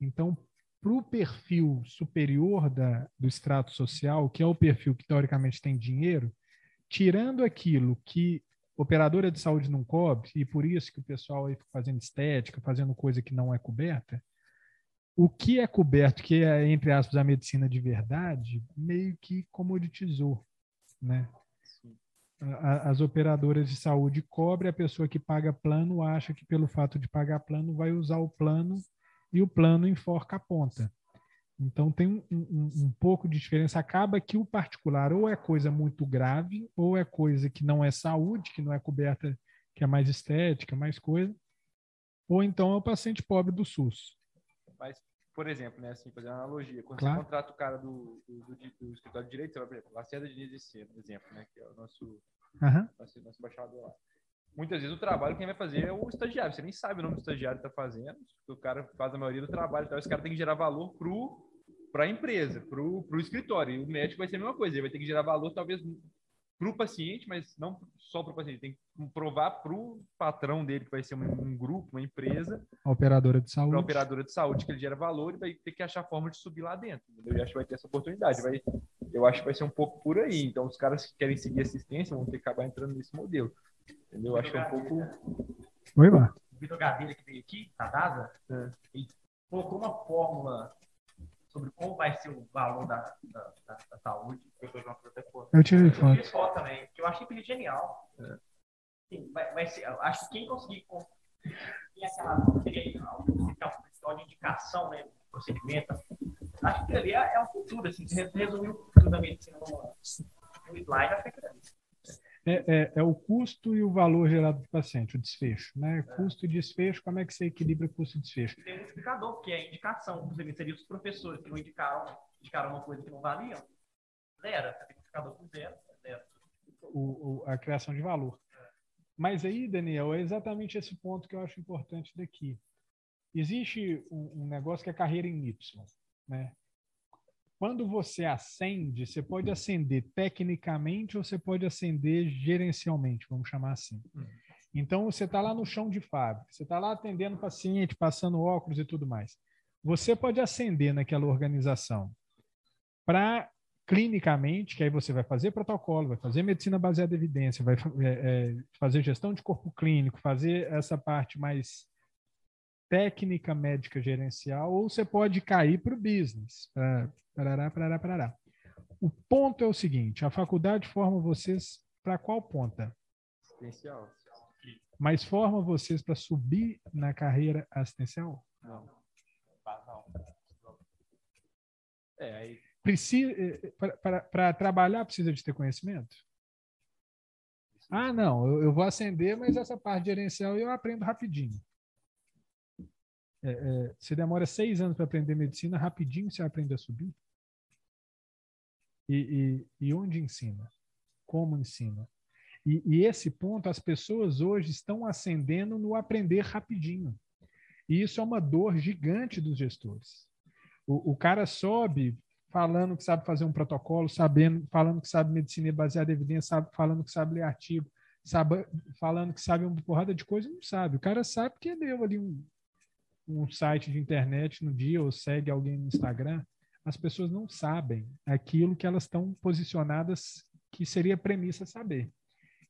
Então, para o perfil superior da, do extrato social, que é o perfil que teoricamente tem dinheiro, tirando aquilo que operadora de saúde não cobre, e por isso que o pessoal aí fica fazendo estética, fazendo coisa que não é coberta, o que é coberto, que é, entre aspas, a medicina de verdade, meio que comoditizou, né? As operadoras de saúde cobrem, a pessoa que paga plano acha que pelo fato de pagar plano vai usar o plano e o plano enforca a ponta. Então tem um, um, um, pouco de diferença. Acaba que o particular ou é coisa muito grave, ou é coisa que não é saúde, que não é coberta, que é mais estética, mais coisa, ou então é o paciente pobre do SUS. Mas, por exemplo, né, assim, fazer uma analogia, quando claro. você contrata o cara do, do, do, do escritório de direito, por exemplo, Lacerda Diniz de C, por exemplo, né, que é o nosso, uhum. nosso, nosso embaixador lá muitas vezes o trabalho quem vai fazer é o estagiário. Você nem sabe o nome do estagiário que está fazendo, o cara faz a maioria do trabalho. Então, esse cara tem que gerar valor para a empresa, para o escritório. E o médico vai ser a mesma coisa, ele vai ter que gerar valor, talvez, para o paciente, mas não só para o paciente. Tem que provar para o patrão dele, que vai ser um, um grupo, uma empresa. A operadora de saúde. A operadora de saúde, que ele gera valor e vai ter que achar forma de subir lá dentro. Entendeu? Eu acho que vai ter essa oportunidade. Vai, eu acho que vai ser um pouco por aí. Então, os caras que querem seguir assistência vão ter que acabar entrando nesse modelo. Entendeu? Acho que é um pouco. Oi, Mar. O Vitor Gadelha, que veio aqui, da DASA, é. ele colocou uma fórmula sobre como vai ser o valor da, da, da, da saúde. Eu tirei foto. Eu foto também, que eu achei que ele genial. É. Sim, vai, vai ser, acho que quem conseguir tem aquela questão de indicação, né, procedimento, acho que ali é, é o futuro, assim, resumiu o futuro da medicina no slide, acho que é é, é, é, o custo e o valor gerado para o paciente, o desfecho. Né? É. Custo e desfecho, como é que você equilibra custo e desfecho? Tem um indicador, que é a indicação. Inclusive, seria os professores que não indicaram, indicaram uma coisa que não valia. Zero. Tem um indicador com zero. zero. O, o, a criação de valor. Mas aí, Daniel, é exatamente esse ponto que eu acho importante daqui. Existe um, um negócio que é carreira em Y. Né? Quando você acende, você pode acender tecnicamente ou você pode acender gerencialmente, vamos chamar assim. Hum. Então, você está lá no chão de fábrica, você está lá atendendo paciente, passando óculos e tudo mais. Você pode acender naquela organização para clinicamente, que aí você vai fazer protocolo, vai fazer medicina baseada em evidência, vai é, é, fazer gestão de corpo clínico, fazer essa parte mais técnica médica gerencial, ou você pode cair para o business. Parará, parará, parará. O ponto é o seguinte: a faculdade forma vocês para qual ponta? Assistencial. Mas forma vocês para subir na carreira assistencial? Não. É, aí Precisa, para trabalhar, precisa de ter conhecimento? Ah, não, eu, eu vou acender, mas essa parte gerencial eu aprendo rapidinho. É, é, você demora seis anos para aprender medicina, rapidinho você aprende a subir. E, e, e onde ensina? Como ensina? E, e, esse ponto as pessoas hoje estão acendendo no aprender rapidinho. E isso é uma dor gigante dos gestores. O, o cara sobe falando que sabe fazer um protocolo, sabendo, falando que sabe medicina baseada em evidência, sabe, falando que sabe ler artigo, sabe, falando que sabe uma porrada de coisa, não sabe. O cara sabe porque deu ali um, um site de internet no dia ou segue alguém no Instagram. As pessoas não sabem aquilo que elas estão posicionadas que seria premissa saber.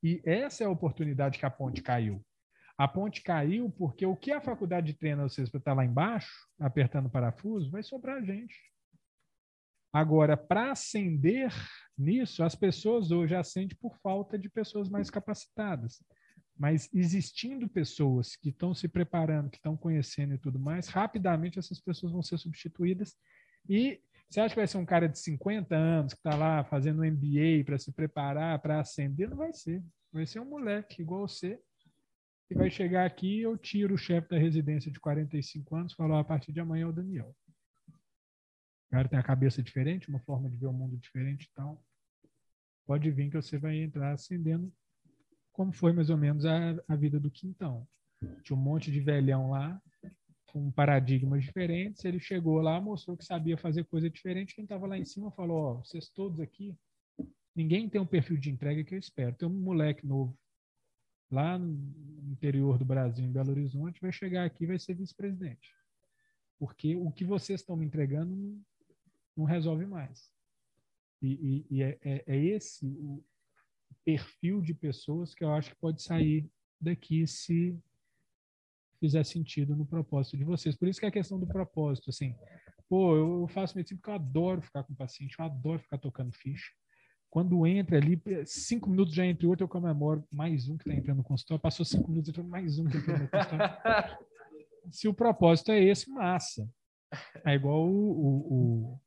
E essa é a oportunidade que a ponte caiu. A ponte caiu porque o que a faculdade treina vocês para estar lá embaixo, apertando parafuso, vai sobrar a gente. Agora, para ascender nisso, as pessoas hoje ascendem por falta de pessoas mais capacitadas. Mas existindo pessoas que estão se preparando, que estão conhecendo e tudo mais, rapidamente essas pessoas vão ser substituídas. E você acha que vai ser um cara de 50 anos que está lá fazendo um MBA para se preparar, para ascender? Não vai ser. Vai ser um moleque igual você, que vai chegar aqui eu tiro o chefe da residência de 45 anos e falo, a partir de amanhã é o Daniel cara tem a cabeça diferente, uma forma de ver o mundo diferente e tal, pode vir que você vai entrar acendendo como foi mais ou menos a, a vida do Quintão. Tinha um monte de velhão lá, com paradigmas diferentes, ele chegou lá, mostrou que sabia fazer coisa diferente, quem estava lá em cima falou, ó, oh, vocês todos aqui, ninguém tem um perfil de entrega que eu espero. Tem um moleque novo lá no interior do Brasil, em Belo Horizonte, vai chegar aqui vai ser vice-presidente. Porque o que vocês estão me entregando não resolve mais. E, e, e é, é, é, esse o perfil de pessoas que eu acho que pode sair daqui se fizer sentido no propósito de vocês. Por isso que é a questão do propósito, assim, pô, eu faço medicina porque eu adoro ficar com o paciente, eu adoro ficar tocando ficha. Quando entra ali, cinco minutos já entre outro, eu comemoro mais um que está entrando no consultório, passou cinco minutos, entrou mais um que entrou no consultório. [LAUGHS] se o propósito é esse, massa. É igual o, o, o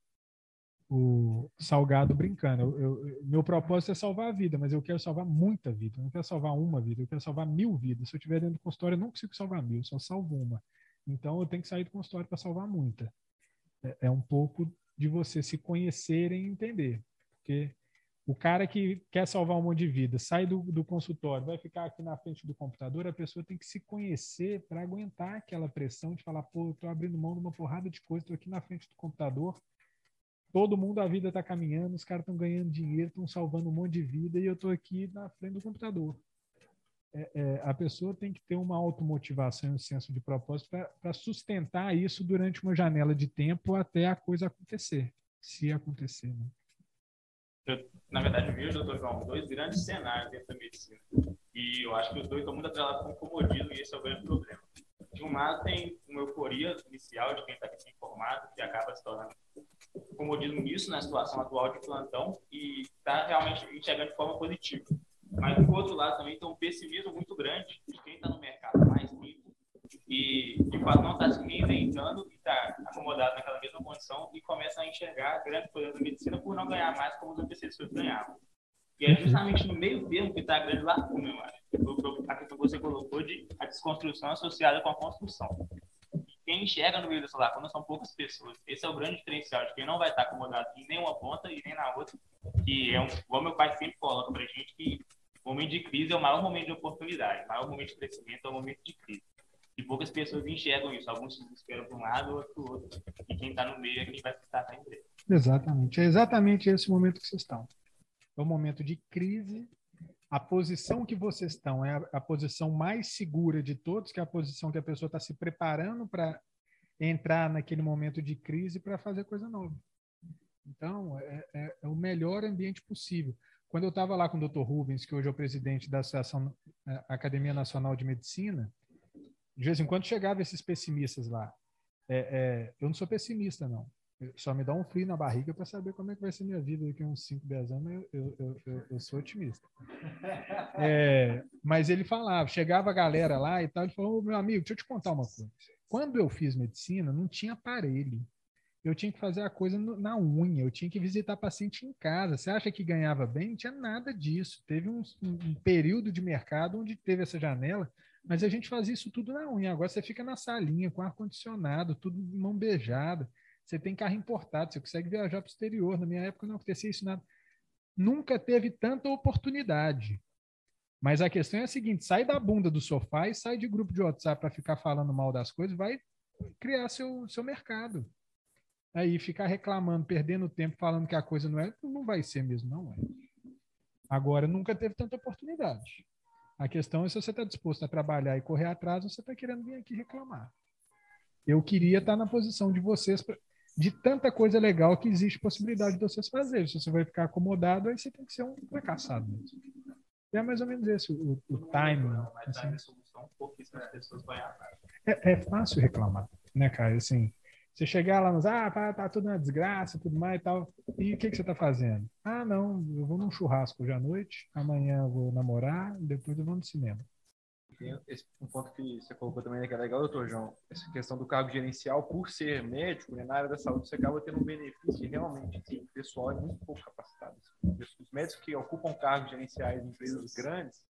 Salgado brincando. Eu, eu, meu propósito é salvar a vida, mas eu quero salvar muita vida. Eu não quero salvar uma vida, eu quero salvar mil vidas. Se eu estiver dentro do consultório, eu não consigo salvar mil, só salvo uma. Então eu tenho que sair do consultório para salvar muita. É, é, um pouco de você se conhecer e entender. Porque o cara que quer salvar um monte de vida, sai do, do consultório, vai ficar aqui na frente do computador, a pessoa tem que se conhecer para aguentar aquela pressão de falar, pô, eu tô abrindo mão de uma porrada de coisa, tô aqui na frente do computador todo mundo, a vida está caminhando, os caras estão ganhando dinheiro, estão salvando um monte de vida e eu estou aqui na frente do computador. É, é, a pessoa tem que ter uma automotivação e um senso de propósito para sustentar isso durante uma janela de tempo até a coisa acontecer, se acontecer. Né? Eu, na verdade, vejo, doutor João, dois grandes cenários dentro da medicina. E eu acho que os dois estão muito atrelados com o comodismo e esse é o grande problema. De um lado, tem uma euforia inicial de quem está aqui informado, que acaba se tornando comodismo nisso, na situação atual de plantão, e está realmente enxergando de forma positiva. Mas, do outro lado, também tem um pessimismo muito grande de quem está no mercado mais tempo e, de fato, não está se reinventando e está acomodado naquela mesma condição e começa a enxergar grande poder da medicina por não ganhar mais como os antecessores ganhavam. E é justamente no meio termo que está a grande lacuna, eu acho. Questão que você colocou de a desconstrução associada com a construção quem enxerga no meio dessa lacuna são poucas pessoas. Esse é o grande diferencial de quem não vai estar acomodado em nenhuma ponta e nem na outra. Que é um, igual meu pai sempre coloca pra gente que o momento de crise é o maior momento de oportunidade, o maior momento de crescimento é o momento de crise. E poucas pessoas enxergam isso. Alguns se desesperam para um lado, outro para o outro. E quem está no meio é quem vai estar na empresa. Exatamente. É exatamente esse momento que vocês estão. É o momento de crise a posição que vocês estão é a, a, posição mais segura de todos, que é a posição que a pessoa está se preparando para entrar naquele momento de crise para fazer coisa nova. Então, é, é, é o melhor ambiente possível. Quando eu estava lá com o Dr. Rubens, que hoje é o presidente da Associação é, Academia Nacional de Medicina, de vez em quando chegava esses pessimistas lá. É, é, eu não sou pessimista, não. Só me dá um frio na barriga para saber como é que vai ser minha vida daqui a uns 5, 10 anos. Eu, eu, eu, eu sou otimista. É, mas ele falava, chegava a galera lá e tal, ele falou: meu amigo, deixa eu te contar uma coisa. Quando eu fiz medicina, não tinha aparelho. Eu tinha que fazer a coisa na unha, eu tinha que visitar paciente em casa. Você acha que ganhava bem? Não tinha nada disso. Teve um, um período de mercado onde teve essa janela, mas a gente fazia isso tudo na unha. Agora você fica na salinha, com ar-condicionado, tudo mão beijada. Você tem carro importado, você consegue viajar para o exterior. Na minha época não acontecia isso nada. Nunca teve tanta oportunidade. Mas a questão é a seguinte: sai da bunda do sofá e sai de grupo de WhatsApp para ficar falando mal das coisas, vai criar seu, seu mercado. Aí ficar reclamando, perdendo tempo, falando que a coisa não é, não vai ser mesmo, não é. Agora, nunca teve tanta oportunidade. A questão é se você está disposto a trabalhar e correr atrás ou você está querendo vir aqui reclamar. Eu queria estar na posição de vocês de tanta coisa legal que existe possibilidade de vocês fazerem. Se você vai ficar acomodado, aí você tem que ser um fracassado mesmo. é mais ou menos esse o, o timing. Assim. É, é fácil reclamar, né, cara? Assim, você chegar lá nos, ah, tá, tá tudo na desgraça, tudo mais e tal. E o que, que você tá fazendo? Ah, não, eu vou num churrasco hoje à noite, amanhã eu vou namorar, depois eu vou no cinema. Tem esse, um ponto que você colocou também que é legal, doutor João, essa questão do cargo gerencial, por ser médico, né, na área da saúde, você acaba tendo um benefício realmente, assim, o pessoal é muito pouco capacitado. Os médicos que ocupam cargos gerenciais em empresas grandes,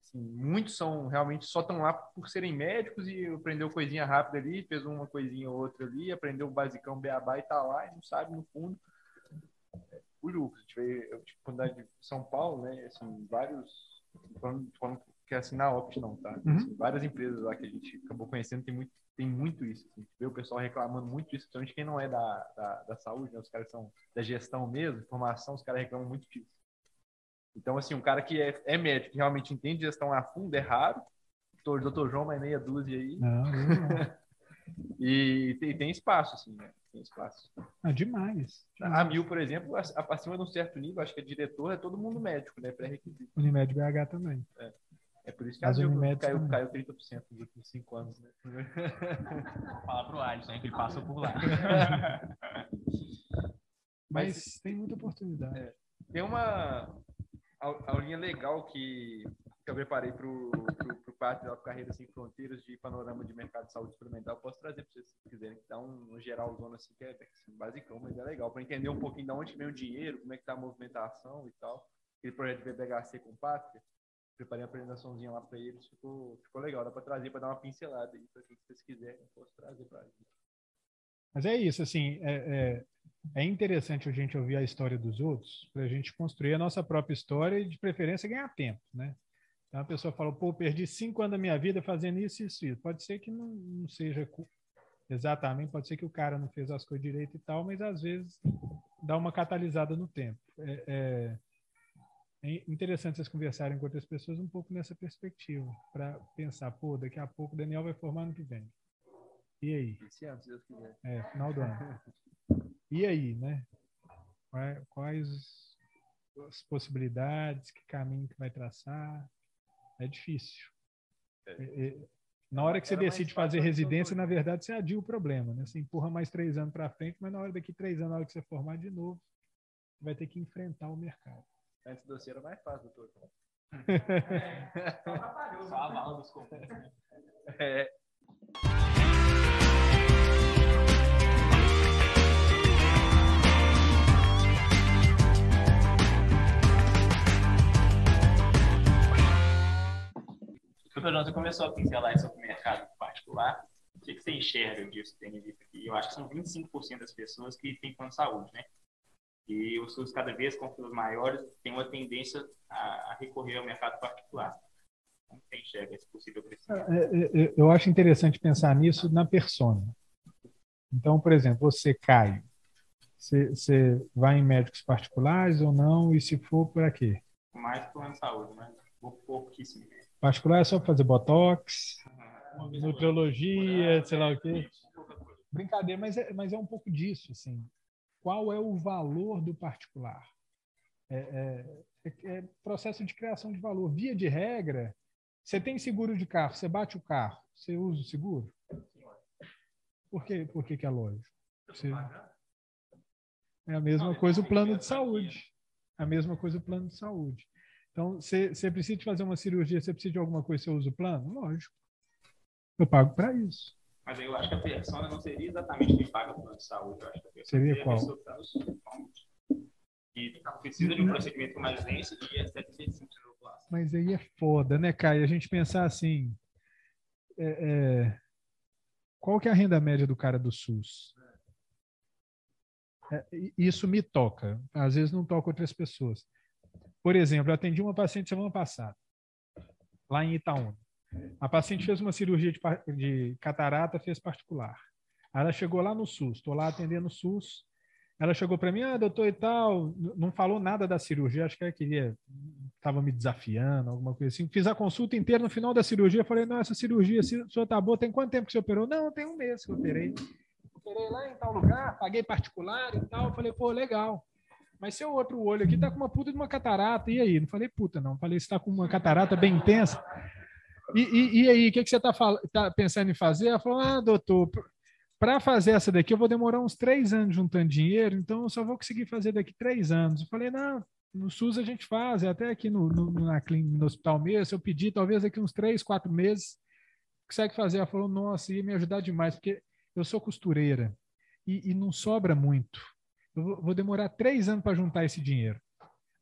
assim, muitos são realmente só estão lá por serem médicos e aprendeu coisinha rápida ali, fez uma coisinha ou outra ali, aprendeu o basicão beabá e tá lá e não sabe no fundo o lucro. Eu tive, eu tive oportunidade de São Paulo, né, assim, vários, falando, falando que é assim na Opt não, tá? Uhum. Assim, várias empresas lá que a gente acabou conhecendo tem muito, tem muito isso. Assim, vê o pessoal reclamando muito disso, principalmente quem não é da, da, da saúde, né? Os caras são da gestão mesmo, formação, os caras reclamam muito disso. Então, assim, um cara que é, é médico, que realmente entende gestão a fundo, é raro. O doutor João, mais meia dúzia aí. Não, não. [LAUGHS] e, e, tem espaço, assim, né? Tem espaço. Ah, demais. A Mil, por exemplo, acima de um certo nível, acho que é diretor, é todo mundo médico, né? Pré-requisito. Unimed BH também. É. É por isso que As a Unimed caiu, caiu 30% nos últimos cinco anos, né? [LAUGHS] Fala pro Alisson, que ele passou por lá. [LAUGHS] Mas, Mas tem muita oportunidade. É, tem uma, aulinha legal que, que eu preparei para o parte da carreira sem fronteiras de panorama de mercado de saúde experimental. Posso trazer para vocês se quiserem, que dá um, um geral zona assim, que é assim, basicão, mas é legal para entender um pouquinho de onde vem o dinheiro, como é que está a movimentação e tal. Aquele projeto de BBHC com Pátria. Preparei a apresentaçãozinha lá para eles, ficou, ficou legal. Dá para trazer, para dar uma pincelada aí, para quem vocês quiserem, posso trazer para eles. Mas é isso, assim, é, é, é, interessante a gente ouvir a história dos outros para a gente construir a nossa própria história e, de preferência, ganhar tempo, né? Então, a pessoa fala, pô, perdi cinco anos da minha vida fazendo isso isso, isso. Pode ser que não, não seja exatamente, pode ser que o cara não fez as coisas direito e tal, mas às vezes dá uma catalisada no tempo. É, é, é interessante vocês conversarem com outras pessoas um pouco nessa perspectiva, para pensar, pô, daqui a pouco o Daniel vai formar no que vem. E aí? Esse ano, se Deus quiser. É, final do ano. E aí, né? Quais as possibilidades, que caminho que vai traçar? É difícil. É. é, é na hora que você decide fazer residência, na verdade, você adia o problema, né? Você empurra mais três anos para frente, mas na hora daqui três anos, na hora que você formar de novo, você vai ter que enfrentar o mercado. Antes do era mais fácil, doutor. É, [LAUGHS] só a bala dos É. Doutor você começou a pincelar sobre o mercado particular. O que, você enxerga disso, tendo visto aqui? Eu acho que são 25% das pessoas que têm plano de saúde, né? E os SUS, cada vez com os maiores, têm uma tendência a, recorrer ao mercado particular. Como você enxerga esse possível crescimento? É, é, é, eu acho interessante pensar nisso na persona. Então, por exemplo, você, Caio, você, você vai em médicos particulares ou não? E se for, para quê? Mais plano de saúde, mas pouquíssimo. Particular é só fazer botox, nutrologia, sei lá o quê. Brincadeira, mas é, mas é um pouco disso, assim. Qual é o valor do particular. É, é, é, é processo de criação de valor. Via de regra, você tem seguro de carro, você bate o carro, você usa o seguro? Por que, por que, que é lógico? Você... É a mesma coisa o plano de saúde. A mesma coisa o plano de saúde. Então, você, você precisa de fazer uma cirurgia, você precisa de alguma coisa, você usa o plano? Lógico. Eu pago para isso. Mas eu acho que a persona não seria exatamente quem paga o plano de saúde. Eu acho que a seria, seria qual? E precisa de um procedimento mais denso e é 75 Mas aí é foda, né, Caio? A gente pensar assim. É, é, qual que é a renda média do cara do SUS? É, isso me toca. Às vezes não toca outras pessoas. Por exemplo, eu atendi uma paciente semana passada, lá em Itaúna. A paciente fez uma cirurgia de, de catarata, fez particular. ela chegou lá no SUS, estou lá atendendo o SUS. Ela chegou para mim, ah, doutor e tal, não falou nada da cirurgia, acho que ela queria, estava me desafiando, alguma coisa assim. Fiz a consulta inteira, no final da cirurgia, falei, não, essa cirurgia, o senhor tá boa, tem quanto tempo que você operou? Não, tem um mês que eu operei. Operei lá em tal lugar, paguei particular e tal. Falei, pô, legal. Mas seu outro olho aqui tá com uma puta de uma catarata. E aí? Não falei puta, não. Falei, você tá com uma catarata bem intensa. E, e, e aí, o que, que você tá, tá pensando em fazer? Ela falou, ah, doutor, para fazer essa daqui eu vou demorar uns três anos juntando dinheiro, então eu só vou conseguir fazer daqui três anos. Eu falei, não, no SUS a gente faz, é até aqui no, no, na clínica, no hospital mesmo, se eu pedir, talvez daqui uns três, quatro meses, consegue fazer. Ela falou, nossa, ia me ajudar demais, porque eu sou costureira e, e não sobra muito. Eu vou, vou demorar três anos para juntar esse dinheiro.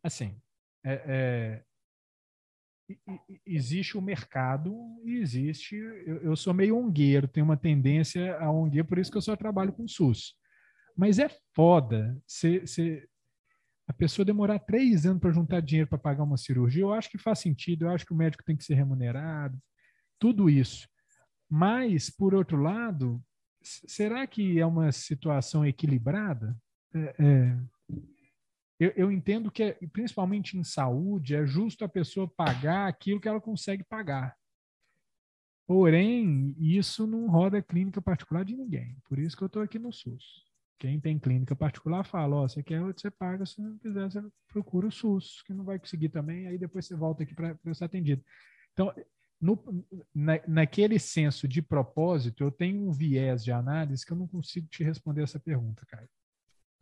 Assim, é, é, existe o mercado e existe. Eu, eu, sou meio ongueiro, tenho uma tendência a ongueiro, por isso que eu só trabalho com SUS. Mas é foda se, a pessoa demorar três anos para juntar dinheiro para pagar uma cirurgia. Eu acho que faz sentido, eu acho que o médico tem que ser remunerado, tudo isso. Mas, por outro lado, será que é uma situação equilibrada? É, é, eu, eu, entendo que, é, principalmente em saúde, é justo a pessoa pagar aquilo que ela consegue pagar. Porém, isso não roda clínica particular de ninguém. Por isso que eu estou aqui no SUS. Quem tem clínica particular fala, ó, oh, você quer, você paga, se não quiser, você procura o SUS, que não vai conseguir também, aí depois você volta aqui para ser atendido. Então, no, na, naquele senso de propósito, eu tenho um viés de análise que eu não consigo te responder essa pergunta, Caio.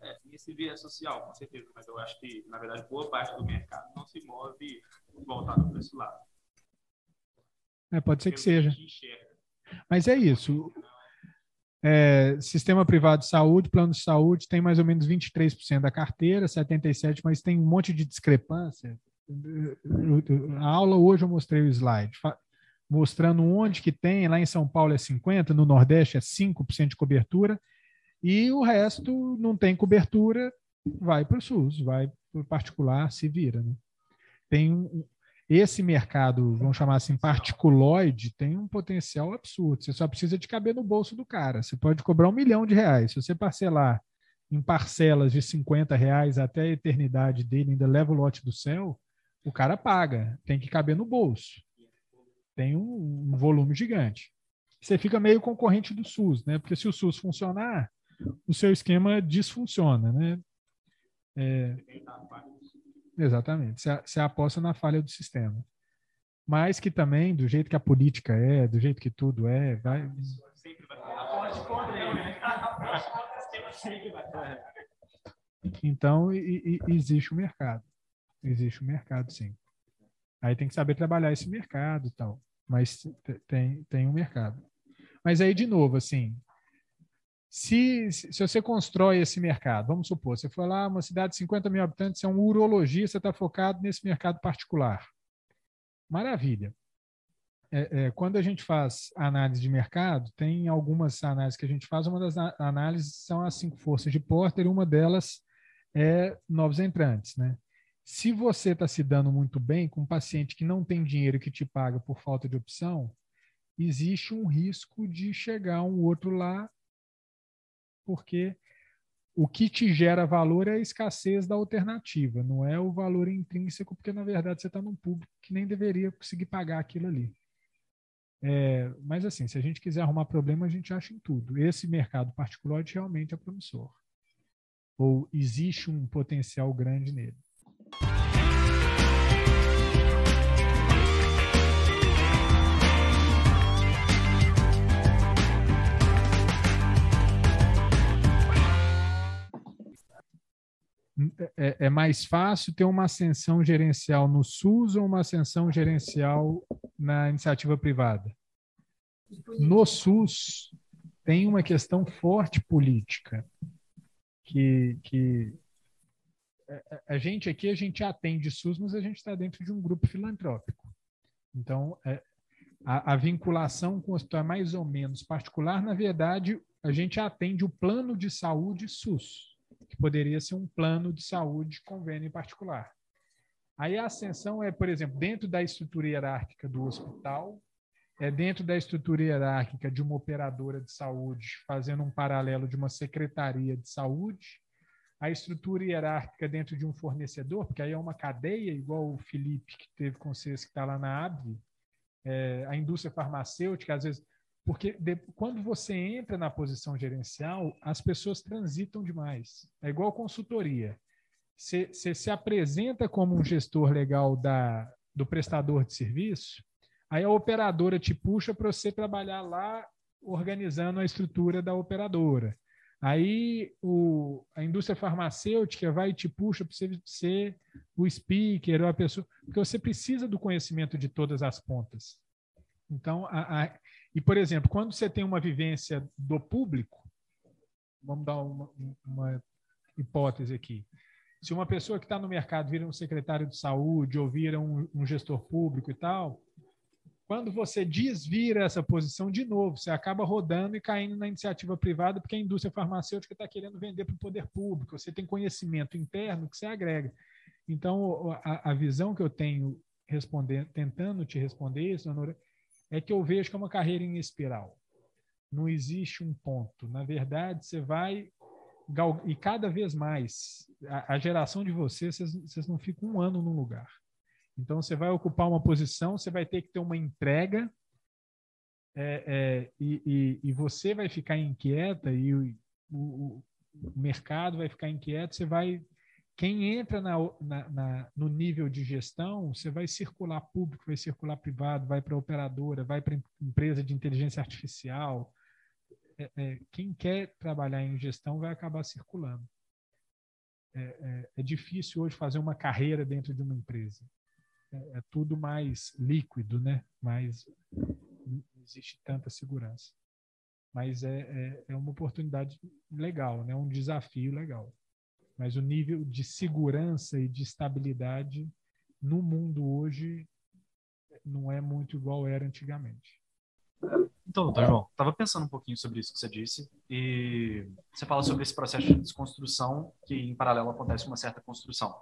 É, esse viés social, com certeza, mas eu acho que, na verdade, boa parte do mercado não se move voltado para esse lado. É, pode ser que seja. Mas é isso. É, sistema privado de saúde, plano de saúde, tem mais ou menos 23% da carteira, 77%, mas tem um monte de discrepância. A aula hoje eu mostrei o slide mostrando onde que tem, lá em São Paulo é 50%, no Nordeste é 5% de cobertura, e o resto não tem cobertura, vai para o SUS, vai para o particular, se vira. Né? Tem um, esse mercado, vamos chamar assim, particuloide, tem um potencial absurdo. Você só precisa de caber no bolso do cara. Você pode cobrar um milhão de reais. Se você parcelar em parcelas de 50 reais até a eternidade dele, ainda leva o lote do céu, o cara paga. Tem que caber no bolso tem um, um volume gigante. Você fica meio concorrente do SUS, né? Porque se o SUS funcionar, o seu esquema disfunciona, né? É, exatamente. Você aposta na falha do sistema. Mas que também, do jeito que a política é, do jeito que tudo é, vai. Então, e, e, existe o mercado. Existe o mercado, sim. Aí tem que saber trabalhar esse mercado e tal mas tem, tem um mercado. Mas aí, de novo, assim, se, se você constrói esse mercado, vamos supor, você foi lá, uma cidade de 50 mil habitantes, você é um urologista, está focado nesse mercado particular. Maravilha. É, é, quando a gente faz análise de mercado, tem algumas análises que a gente faz. Uma das análises são as cinco forças de Porter, e uma delas é novos entrantes. Né? Se você está se dando muito bem com um paciente que não tem dinheiro que te paga por falta de opção, existe um risco de chegar um outro lá, porque o que te gera valor é a escassez da alternativa, não é o valor intrínseco, porque na verdade você está num público que nem deveria conseguir pagar aquilo ali. É, mas assim, se a gente quiser arrumar problema, a gente acha em tudo. Esse mercado particular realmente é promissor. ou existe um potencial grande nele. É, é, mais fácil ter uma ascensão gerencial no SUS ou uma ascensão gerencial na iniciativa privada? No SUS, tem uma questão forte política que, que a gente aqui a gente atende SUS, mas a gente está dentro de um grupo filantrópico. Então, é, a, a, vinculação com o hospital é mais ou menos particular. Na verdade, a gente atende o plano de saúde SUS, que poderia ser um plano de saúde convênio particular. Aí a ascensão é, por exemplo, dentro da estrutura hierárquica do hospital, é dentro da estrutura hierárquica de uma operadora de saúde, fazendo um paralelo de uma secretaria de saúde, a estrutura hierárquica dentro de um fornecedor, porque aí é uma cadeia, igual o Felipe que teve com vocês, que está lá na ABV, é, a indústria farmacêutica, às vezes, porque de, quando você entra na posição gerencial, as pessoas transitam demais. É igual consultoria. Você se apresenta como um gestor legal da, do prestador de serviço, Aí a operadora te puxa para você trabalhar lá organizando a estrutura da operadora. Aí o, a indústria farmacêutica vai e te puxa para você ser o speaker ou a pessoa, porque você precisa do conhecimento de todas as pontas. Então, a, a, e por exemplo, quando você tem uma vivência do público, vamos dar uma, uma hipótese aqui. Se uma pessoa que está no mercado vira um secretário de saúde ou vira um, um gestor público e tal, quando você desvira essa posição de novo, você acaba rodando e caindo na iniciativa privada, porque a indústria farmacêutica está querendo vender para o poder público. Você tem conhecimento interno que você agrega. Então, a, a visão que eu tenho respondendo, tentando te responder isso, é que eu vejo que é uma carreira em espiral. Não existe um ponto. Na verdade, você vai e cada vez mais a, a geração de vocês, vocês, vocês não ficam um ano num lugar então, você vai ocupar uma posição, você vai ter que ter uma entrega, é, é, e, e, e, você vai ficar inquieta, e o, o, o, mercado vai ficar inquieto, você vai. Quem entra na, na, na, no nível de gestão, você vai circular público, vai circular privado, vai para operadora, vai para empresa de inteligência artificial. É, é, quem quer trabalhar em gestão vai acabar circulando. É, é, é difícil hoje fazer uma carreira dentro de uma empresa é, é tudo mais líquido, né? Mais não existe tanta segurança. Mas é, é, é uma oportunidade legal, né? Um desafio legal. Mas o nível de segurança e de estabilidade no mundo hoje não é muito igual era antigamente. Então, doutor João, estava pensando um pouquinho sobre isso que você disse e você fala sobre esse processo de desconstrução que em paralelo acontece uma certa construção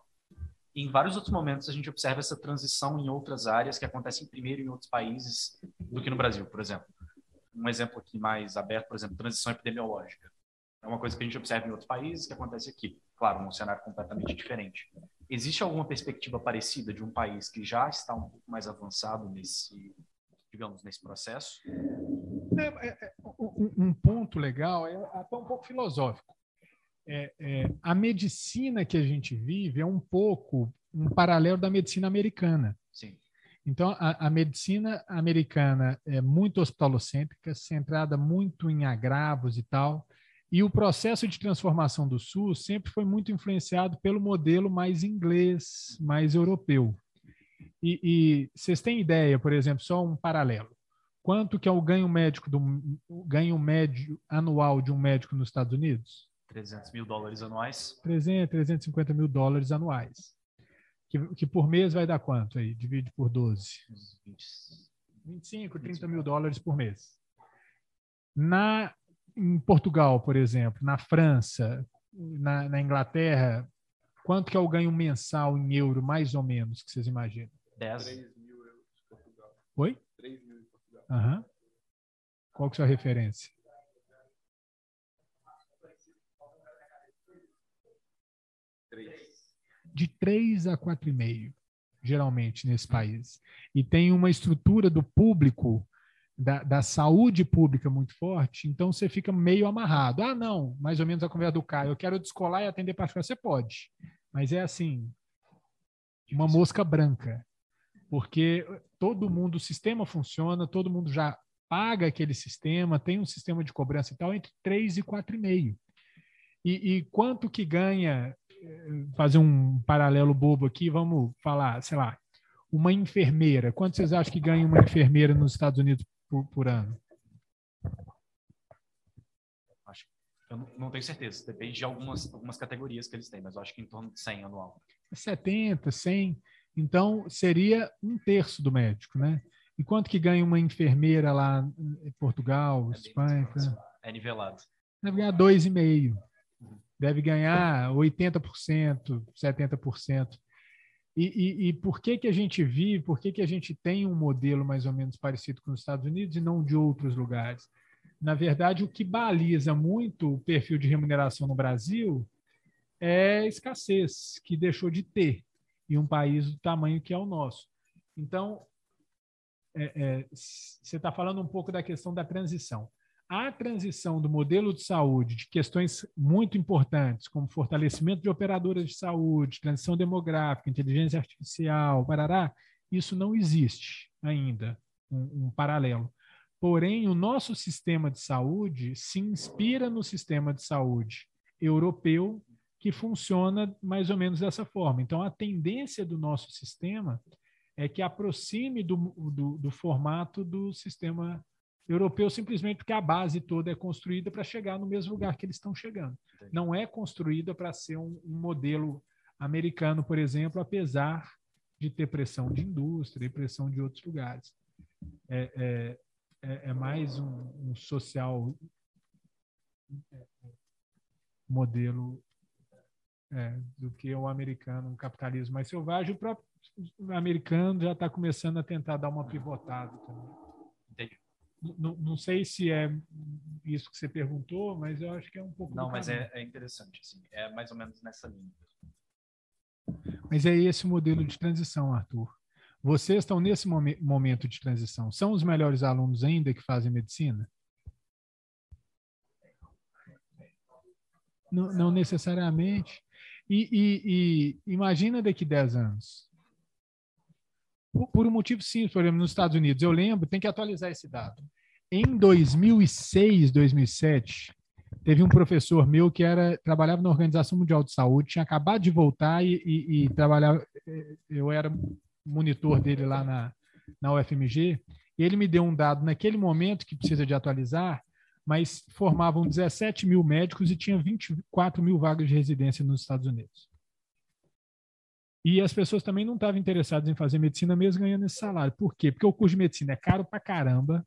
em vários outros momentos a gente observa essa transição em outras áreas que acontecem primeiro em outros países do que no Brasil, por exemplo. Um exemplo aqui mais aberto, por exemplo, transição epidemiológica. É uma coisa que a gente observa em outros países que acontece aqui. Claro, num cenário completamente diferente. Existe alguma perspectiva parecida de um país que já está um pouco mais avançado nesse, digamos, nesse processo? É, é, é um, ponto legal é até um pouco filosófico é, é, a medicina que a gente vive é um pouco um paralelo da medicina americana. Sim. Então, a, a, medicina americana é muito hospitalocêntrica, centrada muito em agravos e tal, e o processo de transformação do SUS sempre foi muito influenciado pelo modelo mais inglês, mais europeu. E, e vocês têm ideia, por exemplo, só um paralelo. Quanto que é o ganho médico do ganho médio anual de um médico nos Estados Unidos? 300 mil dólares anuais? 300, 350 mil dólares anuais. Que, que por mês vai dar quanto aí? Divide por 12. 25, 30 mil dólares por mês. Na, em Portugal, por exemplo, na França, na, na Inglaterra, quanto que é o ganho mensal em euro, mais ou menos, que vocês imaginam? 10. 3 mil euros em Portugal. Oi? 3 mil em Portugal. Uhum. Qual que é a sua referência? de 3 a 4,5, geralmente, nesse país. E tem uma estrutura do público da, da, saúde pública muito forte, então você fica meio amarrado. Ah, não, mais ou menos a conversa do Caio, eu quero descolar e atender particular. Você pode, mas é assim, uma mosca branca, porque todo mundo, o sistema funciona, todo mundo já paga aquele sistema, tem um sistema de cobrança e tal, entre 3 e 4,5. E, e quanto que ganha, eh, fazer um paralelo bobo aqui, vamos falar, sei lá, uma enfermeira. Quanto vocês acham que ganha uma enfermeira nos Estados Unidos por, por ano? Acho, eu não tenho certeza. Depende de algumas, algumas categorias que eles têm, mas eu acho que em torno de 100 anual. 70, 100. Então, seria um terço do médico, né? E quanto que ganha uma enfermeira lá em Portugal, é Espanha? É nivelado. Deve ganhar 2,5%. Deve ganhar 80%, 70%. E, e, e, por que, que a gente vive, por que, que a gente tem um modelo mais ou menos parecido com os Estados Unidos e não de outros lugares? Na verdade, o que baliza muito o perfil de remuneração no Brasil é escassez, que deixou de ter em um país do tamanho que é o nosso. Então, é, é, você está falando um pouco da questão da transição a transição do modelo de saúde de questões muito importantes, como fortalecimento de operadoras de saúde, transição demográfica, inteligência artificial, parará, isso não existe ainda, um, um paralelo. Porém, o nosso sistema de saúde se inspira no sistema de saúde europeu, que funciona mais ou menos dessa forma. Então, a tendência do nosso sistema é que aproxime do, do, do formato do sistema europeu simplesmente porque a base toda é construída para chegar no mesmo lugar que eles estão chegando. Entendi. Não é construída para ser um, um, modelo americano, por exemplo, apesar de ter pressão de indústria e pressão de outros lugares. É, é, é, é mais um, um social é, modelo é, do que o americano, um capitalismo mais selvagem. O próprio americano já está começando a tentar dar uma pivotada também. Não, não sei se é isso que você perguntou, mas eu acho que é um pouco. Não, mas é, é, interessante, assim, é mais ou menos nessa linha. Mas é esse modelo de transição, Arthur. Vocês estão nesse momento de transição. São os melhores alunos ainda que fazem medicina? Não, não necessariamente. E, e, e imagina daqui 10 anos por um motivo simples, por exemplo, nos Estados Unidos. Eu lembro, tem que atualizar esse dado. Em 2006, 2007, teve um professor meu que era trabalhava na Organização Mundial de Saúde, tinha acabado de voltar e, e, e trabalhava. Eh, eu era monitor dele lá na, na UFMG. E ele me deu um dado naquele momento que precisa de atualizar, mas formavam 17 mil médicos e tinha 24 mil vagas de residência nos Estados Unidos. E as pessoas também não estavam interessadas em fazer medicina mesmo ganhando esse salário. Por quê? Porque o curso de medicina é caro pra caramba.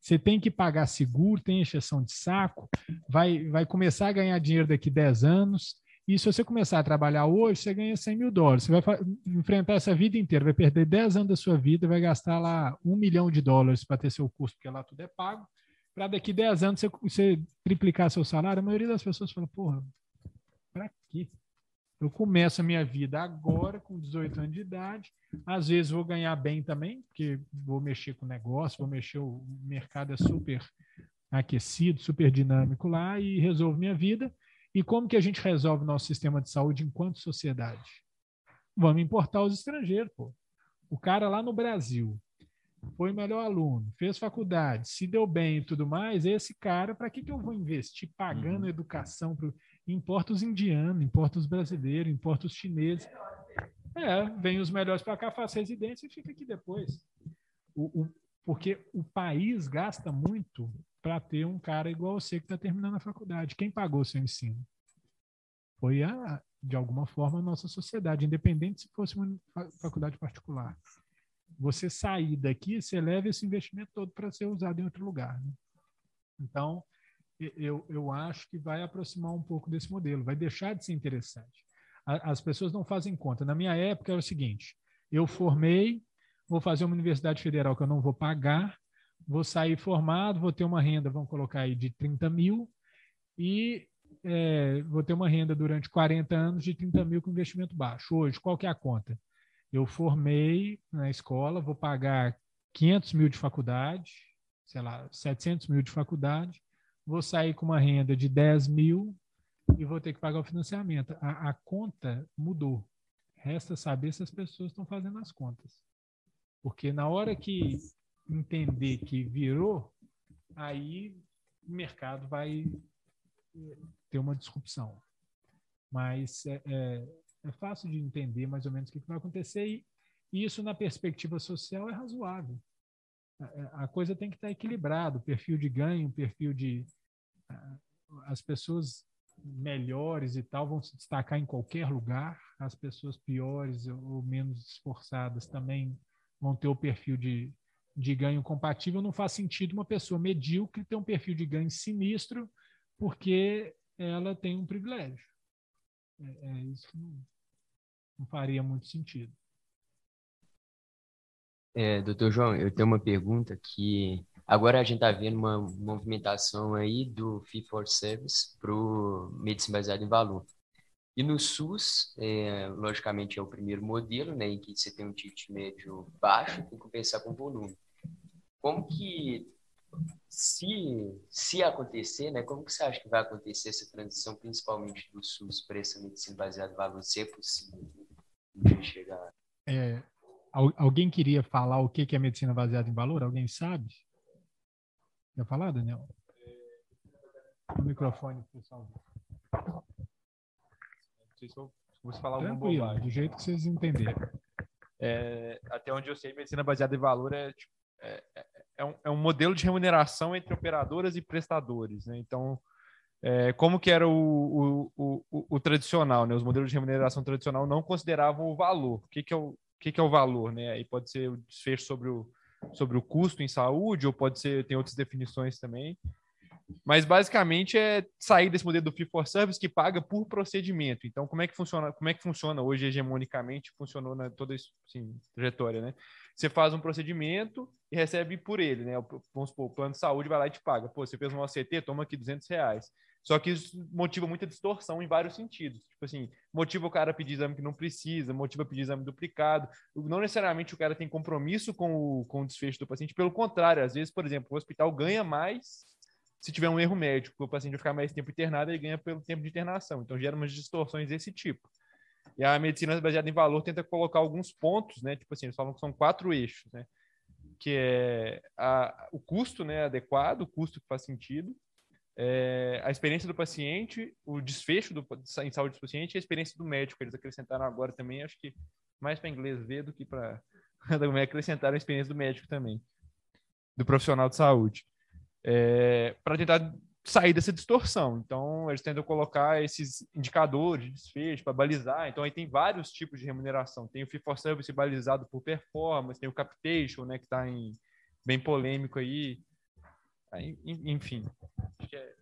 Você tem que pagar seguro, tem exceção de saco, vai, vai começar a ganhar dinheiro daqui 10 anos. E se você começar a trabalhar hoje, você ganha 100 mil dólares. Você vai enfrentar essa vida inteira, vai perder 10 anos da sua vida, vai gastar lá um milhão de dólares para ter seu curso, porque lá tudo é pago. Para daqui 10 anos você, você triplicar seu salário, a maioria das pessoas fala, porra, para quê? Eu começo a minha vida agora, com 18 anos de idade. Às vezes vou ganhar bem também, porque vou mexer com o negócio, vou mexer, o mercado é super aquecido, super dinâmico lá e resolvo minha vida. E como que a gente resolve o nosso sistema de saúde enquanto sociedade? Vamos importar os estrangeiros, pô. O cara lá no Brasil foi melhor aluno, fez faculdade, se deu bem e tudo mais, esse cara, para que, que eu vou investir pagando uhum. educação? Pro importa os indianos, importa os brasileiros, importa os chineses. É, vem os melhores para cá, faz residência e fica aqui depois. O, o, porque o país gasta muito para ter um cara igual você que está terminando a faculdade. Quem pagou seu ensino? Foi, a, de alguma forma, a nossa sociedade, independente se fosse uma faculdade particular. Você sair daqui, você leva esse investimento todo para ser usado em outro lugar. Né? Então, eu, eu acho que vai aproximar um pouco desse modelo, vai deixar de ser interessante. as pessoas não fazem conta. Na minha época era o seguinte: eu formei, vou fazer uma universidade federal que eu não vou pagar, vou sair formado, vou ter uma renda, vamos colocar aí, de 30 mil, e é, vou ter uma renda durante 40 anos de 30 mil com investimento baixo. Hoje, qual que é a conta? Eu formei na escola, vou pagar 500 mil de faculdade, sei lá, 700 mil de faculdade, vou sair com uma renda de 10 mil e vou ter que pagar o financiamento. A, a conta mudou. Resta saber se as pessoas estão fazendo as contas. Porque na hora que entender que virou, aí o mercado vai eh, ter uma disrupção. Mas é, é, é fácil de entender mais ou menos o que vai acontecer e isso na perspectiva social é razoável. A coisa tem que estar equilibrada, o perfil de ganho, o perfil de as pessoas melhores e tal vão se destacar em qualquer lugar, as pessoas piores ou menos esforçadas também vão ter o perfil de, de ganho compatível. Não faz sentido uma pessoa medíocre ter um perfil de ganho sinistro porque ela tem um privilégio. É, é isso não, não faria muito sentido. É, doutor João, eu tenho uma pergunta que agora a gente está vendo uma movimentação aí do Fee for Service para o medicina baseada em valor. E no SUS, é, logicamente, é o primeiro modelo, né, em que você tem um ticket médio baixo, tem que compensar com volume. Como que, se, se acontecer, né, como que você acha que vai acontecer essa transição, principalmente do SUS para essa medicina baseada em valor, se é possível chegar? É, alguém queria falar o que é medicina baseada em valor? Alguém sabe? Quer falar, Daniel? O microfone, pessoal sei se eu vou falar alguma bobagem. do jeito que vocês entenderem. É, até onde eu sei, medicina baseada em valor é, tipo, é, é, é, um, é um modelo de remuneração entre operadoras e prestadores. Né? Então, é, como que era o, o, o, o, tradicional, né? Os modelos de remuneração tradicional não consideravam o valor. O que, que, é, o, o que, que é o valor? Né? Aí pode ser o desfecho sobre o, sobre o custo em saúde, ou pode ser, tem outras definições também. Mas basicamente é sair desse modelo do fee for service que paga por procedimento. Então, como é que funciona? Como é que funciona hoje hegemonicamente? Funcionou na toda essa assim, trajetória, né? Você faz um procedimento e recebe por ele, né? Vamos supor, o plano de saúde vai lá e te paga. Pô, você fez um OCT, toma aqui 200 reais. Só que isso motiva muita distorção em vários sentidos. Tipo assim, motiva o cara a pedir exame que não precisa, motiva a pedir exame duplicado. Não necessariamente o cara tem compromisso com o, com o desfecho do paciente. Pelo contrário, às vezes, por exemplo, o hospital ganha mais se tiver um erro médico, o paciente vai ficar mais tempo internado, ele ganha pelo tempo de internação. Então, gera umas distorções desse tipo. E a medicina baseada em valor tenta colocar alguns pontos, né? Tipo assim, eles falam que são quatro eixos, né? Que é a, o custo né, adequado, o custo que faz sentido, é, a experiência do paciente, o desfecho do, em saúde do paciente e a experiência do médico. Eles acrescentaram agora também, acho que mais para inglês ver do que para. [LAUGHS] acrescentaram a experiência do médico também, do profissional de saúde é, para tentar sair dessa distorção. Então, eles tentam colocar esses indicadores de desfecho para balizar. Então, aí tem vários tipos de remuneração. Tem o fee for service balizado por performance, tem o capitation, né, que está bem polêmico aí. Aí enfim. É...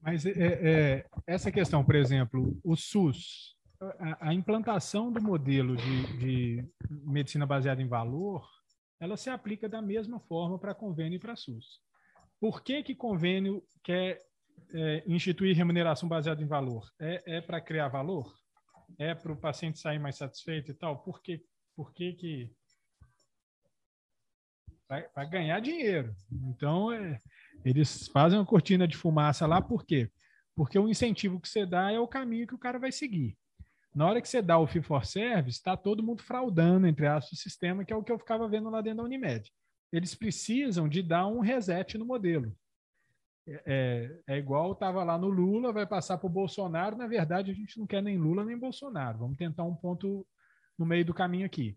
Mas é, é, essa questão, por exemplo, o SUS, a, a implantação do modelo de, de medicina baseada em valor ela se aplica da mesma forma para convênio e para SUS. Por que, que convênio quer é, instituir remuneração baseada em valor? É, é para criar valor? É para o paciente sair mais satisfeito e tal? Por, quê? Por que, que vai, ganhar dinheiro. Então, é, eles fazem uma cortina de fumaça lá, por quê? Porque o incentivo que você dá é o caminho que o cara vai seguir. Na hora que você dá o fee for service, está todo mundo fraudando, entre aspas, o sistema, que é o que eu ficava vendo lá dentro da Unimed. Eles precisam de dar um reset no modelo. É, é, é igual estava lá no Lula, vai passar para o Bolsonaro. Na verdade, a gente não quer nem Lula nem Bolsonaro. Vamos tentar um ponto no meio do caminho aqui.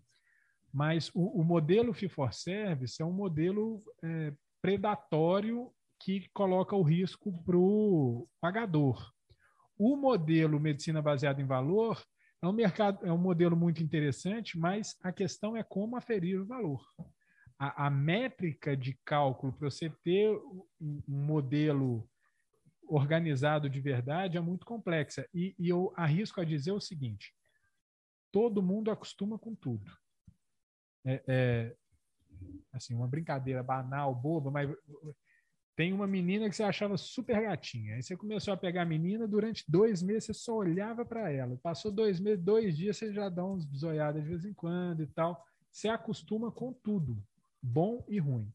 Mas o, o modelo fee for service é um modelo é, predatório que coloca o risco para o pagador. O modelo medicina baseada em valor é um mercado, é um modelo muito interessante, mas a questão é como aferir o valor. A, a métrica de cálculo para você ter um modelo organizado de verdade é muito complexa. E, e eu arrisco a dizer o seguinte: todo mundo acostuma com tudo. É, é, assim, uma brincadeira banal, boba, mas tem uma menina que você achava super gatinha. Aí você começou a pegar a menina, durante dois meses você só olhava para ela. Passou dois meses, dois dias você já dá uns zoiadas de vez em quando e tal. Você acostuma com tudo. bom e ruim.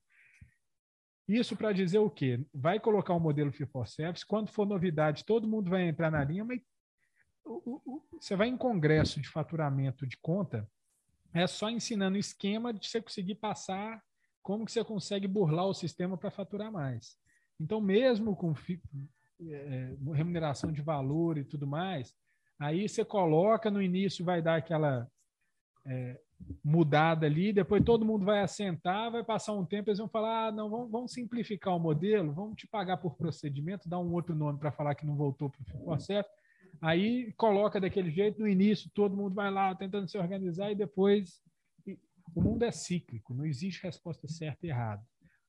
Isso para dizer o quê? Vai colocar um modelo Service, quando for novidade, todo mundo vai entrar na linha, mas o, o, você vai em congresso de faturamento de conta, é só ensinando o esquema de você conseguir passar como que você consegue burlar o sistema para faturar mais. Então, mesmo com é, remuneração de valor e tudo mais, aí você coloca no início, vai dar aquela é, mudada ali, depois todo mundo vai assentar, vai passar um tempo, eles vão falar, ah, não, vamos, vamos simplificar o modelo, vamos te pagar por procedimento, dar um outro nome para falar que não voltou para o processo, aí coloca daquele jeito, no início todo mundo vai lá tentando se organizar e depois o mundo é cíclico, não existe resposta certa e errada.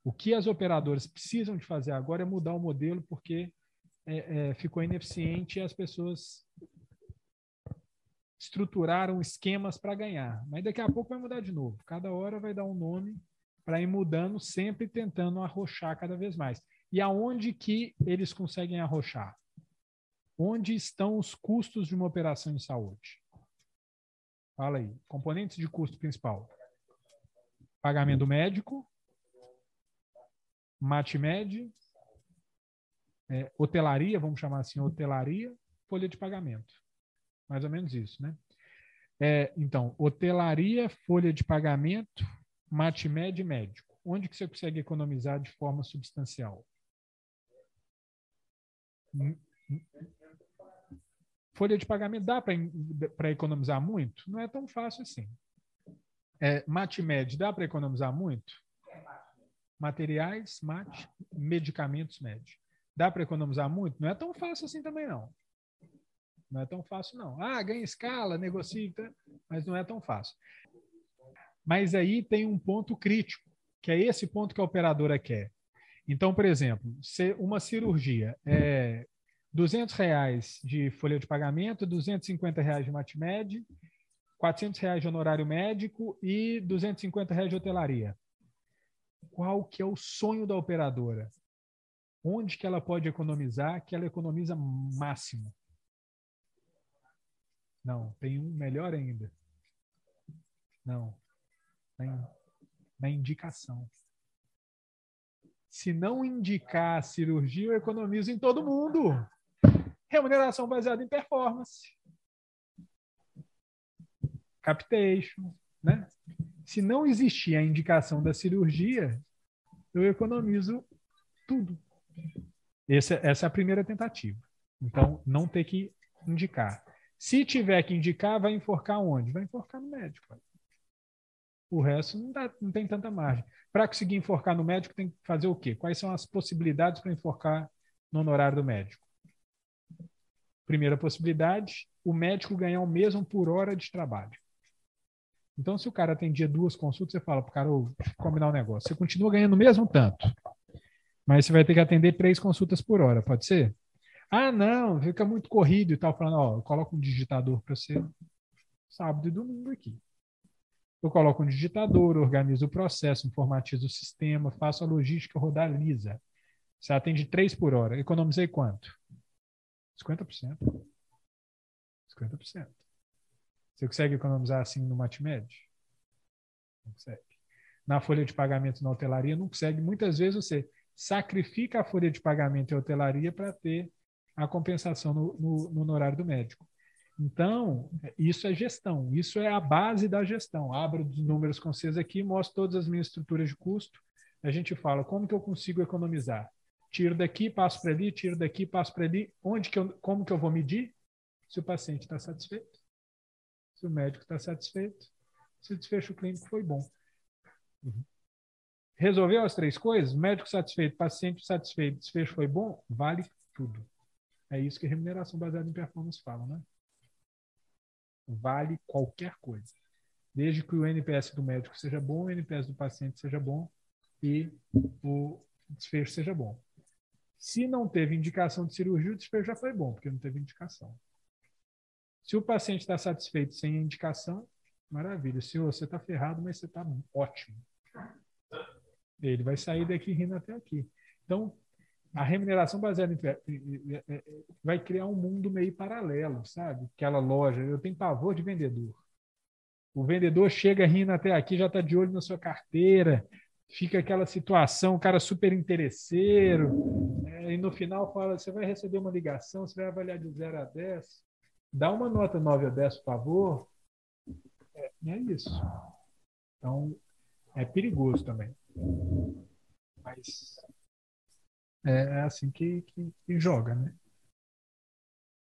O que as operadoras precisam de fazer agora é mudar o modelo porque é, é, ficou ineficiente e as pessoas estruturaram esquemas para ganhar. Mas daqui a pouco vai mudar de novo. Cada hora vai dar um nome para ir mudando, sempre tentando arrochar cada vez mais. E aonde que eles conseguem arrochar? Onde estão os custos de uma operação de saúde? Fala aí. Componentes de custo principal pagamento médico, MATMED, é, hotelaria, vamos chamar assim, hotelaria, folha de pagamento. Mais ou menos isso, né? É, então, hotelaria, folha de pagamento, MATMED médico. Onde que você consegue economizar de forma substancial? Folha de pagamento dá para economizar muito? Não é tão fácil assim. É, MatMed, dá para economizar muito? Materiais, mate, medicamentos med. Dá para economizar muito? Não é tão fácil assim também, não. Não é tão fácil, não. Ah, ganha escala, negocia, tá? mas não é tão fácil. Mas aí tem um ponto crítico, que é esse ponto que a operadora quer. Então, por exemplo, se uma cirurgia é 200 reais de folha de pagamento, 250 reais de MatMed 400 reais de honorário médico e 250 reais de hotelaria. Qual que é o sonho da operadora? Onde que ela pode economizar que ela economiza máximo? Não, tem um melhor ainda. Não. Na, na indicação. Se não indicar a cirurgia, eu economizo em todo mundo. Remuneração baseada em performance capitation, né? Se não existir a indicação da cirurgia, eu economizo tudo. Essa, essa é a primeira tentativa. Então, não ter que indicar. Se tiver que indicar, vai enforcar onde? Vai enforcar no médico. O resto não, dá, não tem tanta margem. Para conseguir enforcar no médico, tem que fazer o quê? Quais são as possibilidades para enforcar no honorário do médico? Primeira possibilidade, o médico ganhar o mesmo por hora de trabalho. Então, se o cara atendia duas consultas, você fala para o cara, oh, combinar um negócio. Você continua ganhando o mesmo tanto, mas você vai ter que atender três consultas por hora, pode ser? Ah, não, fica muito corrido e tal. Falando, ó, eu coloco um digitador para você sábado e domingo aqui. Eu coloco um digitador, organizo o processo, informatizo o sistema, faço a logística rodar lisa. Você atende três por hora. Economizei quanto? 50%. 50%. Você consegue economizar assim no MatMed? Não consegue. Na folha de pagamento na hotelaria, não consegue. Muitas vezes você sacrifica a folha de pagamento em hotelaria para ter a compensação no, no, no honorário do médico. Então, isso é gestão, isso é a base da gestão. Abro os números com vocês aqui, mostro todas as minhas estruturas de custo. A gente fala como que eu consigo economizar. Tiro daqui, passo para ali, tiro daqui, passo para ali. Onde que eu, como que eu vou medir? Se o paciente está satisfeito se o médico está satisfeito, se o desfecho clínico foi bom. Uhum. Resolveu as três coisas? Médico satisfeito, paciente satisfeito, desfecho foi bom? Vale tudo. É isso que remuneração baseada em performance fala, né? Vale qualquer coisa. Desde que o NPS do médico seja bom, o NPS do paciente seja bom e o desfecho seja bom. Se não teve indicação de cirurgia, o desfecho já foi bom, porque não teve indicação. Se o paciente está satisfeito sem indicação, maravilha. Senhor, você está ferrado, mas você está ótimo. Ele vai sair daqui rindo até aqui. Então, a remuneração baseada em vai criar um mundo meio paralelo, sabe? Aquela loja, eu tenho pavor de vendedor. O vendedor chega rindo até aqui, já está de olho na sua carteira, fica aquela situação, o cara super interesseiro? E no final fala: você vai receber uma ligação, você vai avaliar de 0 a 10, dá uma nota 9 a 10, por favor. É, é isso. Então, é perigoso também. Mas é, é assim que, que, que joga, né?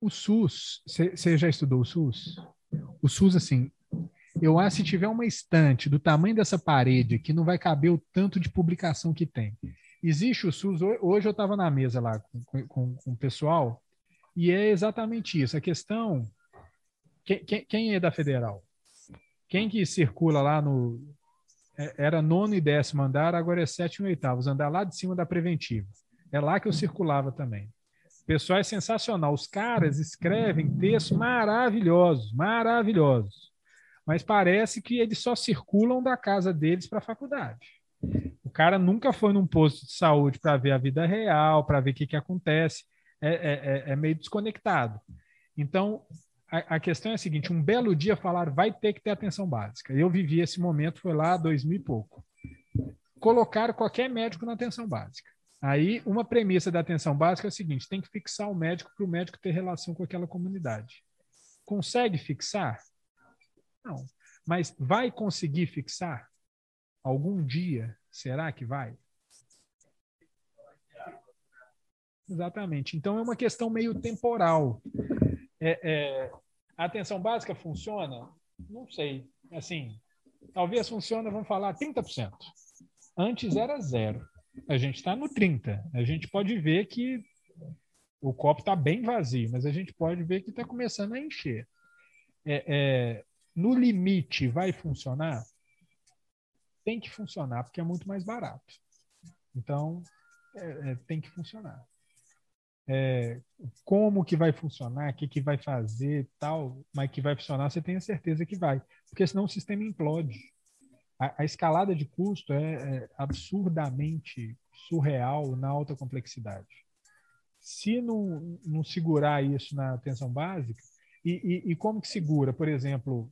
O SUS, você já estudou o SUS? O SUS, assim, eu acho que se tiver uma estante do tamanho dessa parede que não vai caber o tanto de publicação que tem. Existe o SUS, hoje eu estava na mesa lá com, com, com, o pessoal, e é exatamente isso. A questão. Quem, quem é da federal? Quem que circula lá no. É, era nono e décimo andar, agora é sétimo e oitavo, andar lá de cima da preventiva. É lá que eu circulava também. O pessoal é sensacional. Os caras escrevem textos maravilhosos, maravilhosos mas parece que eles só circulam da casa deles para a faculdade. O cara nunca foi num posto de saúde para ver a vida real, para ver o que, que acontece. É, é, é, é meio desconectado. Então, a, a, questão é a seguinte: um belo dia falaram, vai ter que ter atenção básica. Eu vivi esse momento, foi lá dois mil e pouco. Colocaram qualquer médico na atenção básica. Aí, uma premissa da atenção básica é o seguinte: tem que fixar o médico para o médico ter relação com aquela comunidade. Consegue fixar? Não. Mas vai conseguir fixar? Algum dia? Será que vai? Exatamente. Então é uma questão meio temporal. É, é, a atenção básica funciona? Não sei. Assim, talvez funcione, vamos falar, 30%. Antes era zero. A gente está no 30%. A gente pode ver que o copo está bem vazio, mas a gente pode ver que está começando a encher. É, é, no limite vai funcionar? Tem que funcionar, porque é muito mais barato. Então, é, é, tem que funcionar. É, como que vai funcionar, o que, que vai fazer, tal, mas que vai funcionar, você tem a certeza que vai, porque senão o sistema implode. A, a escalada de custo é, é, absurdamente surreal na alta complexidade. Se não, não segurar isso na atenção básica, e, e, e, como que segura? Por exemplo,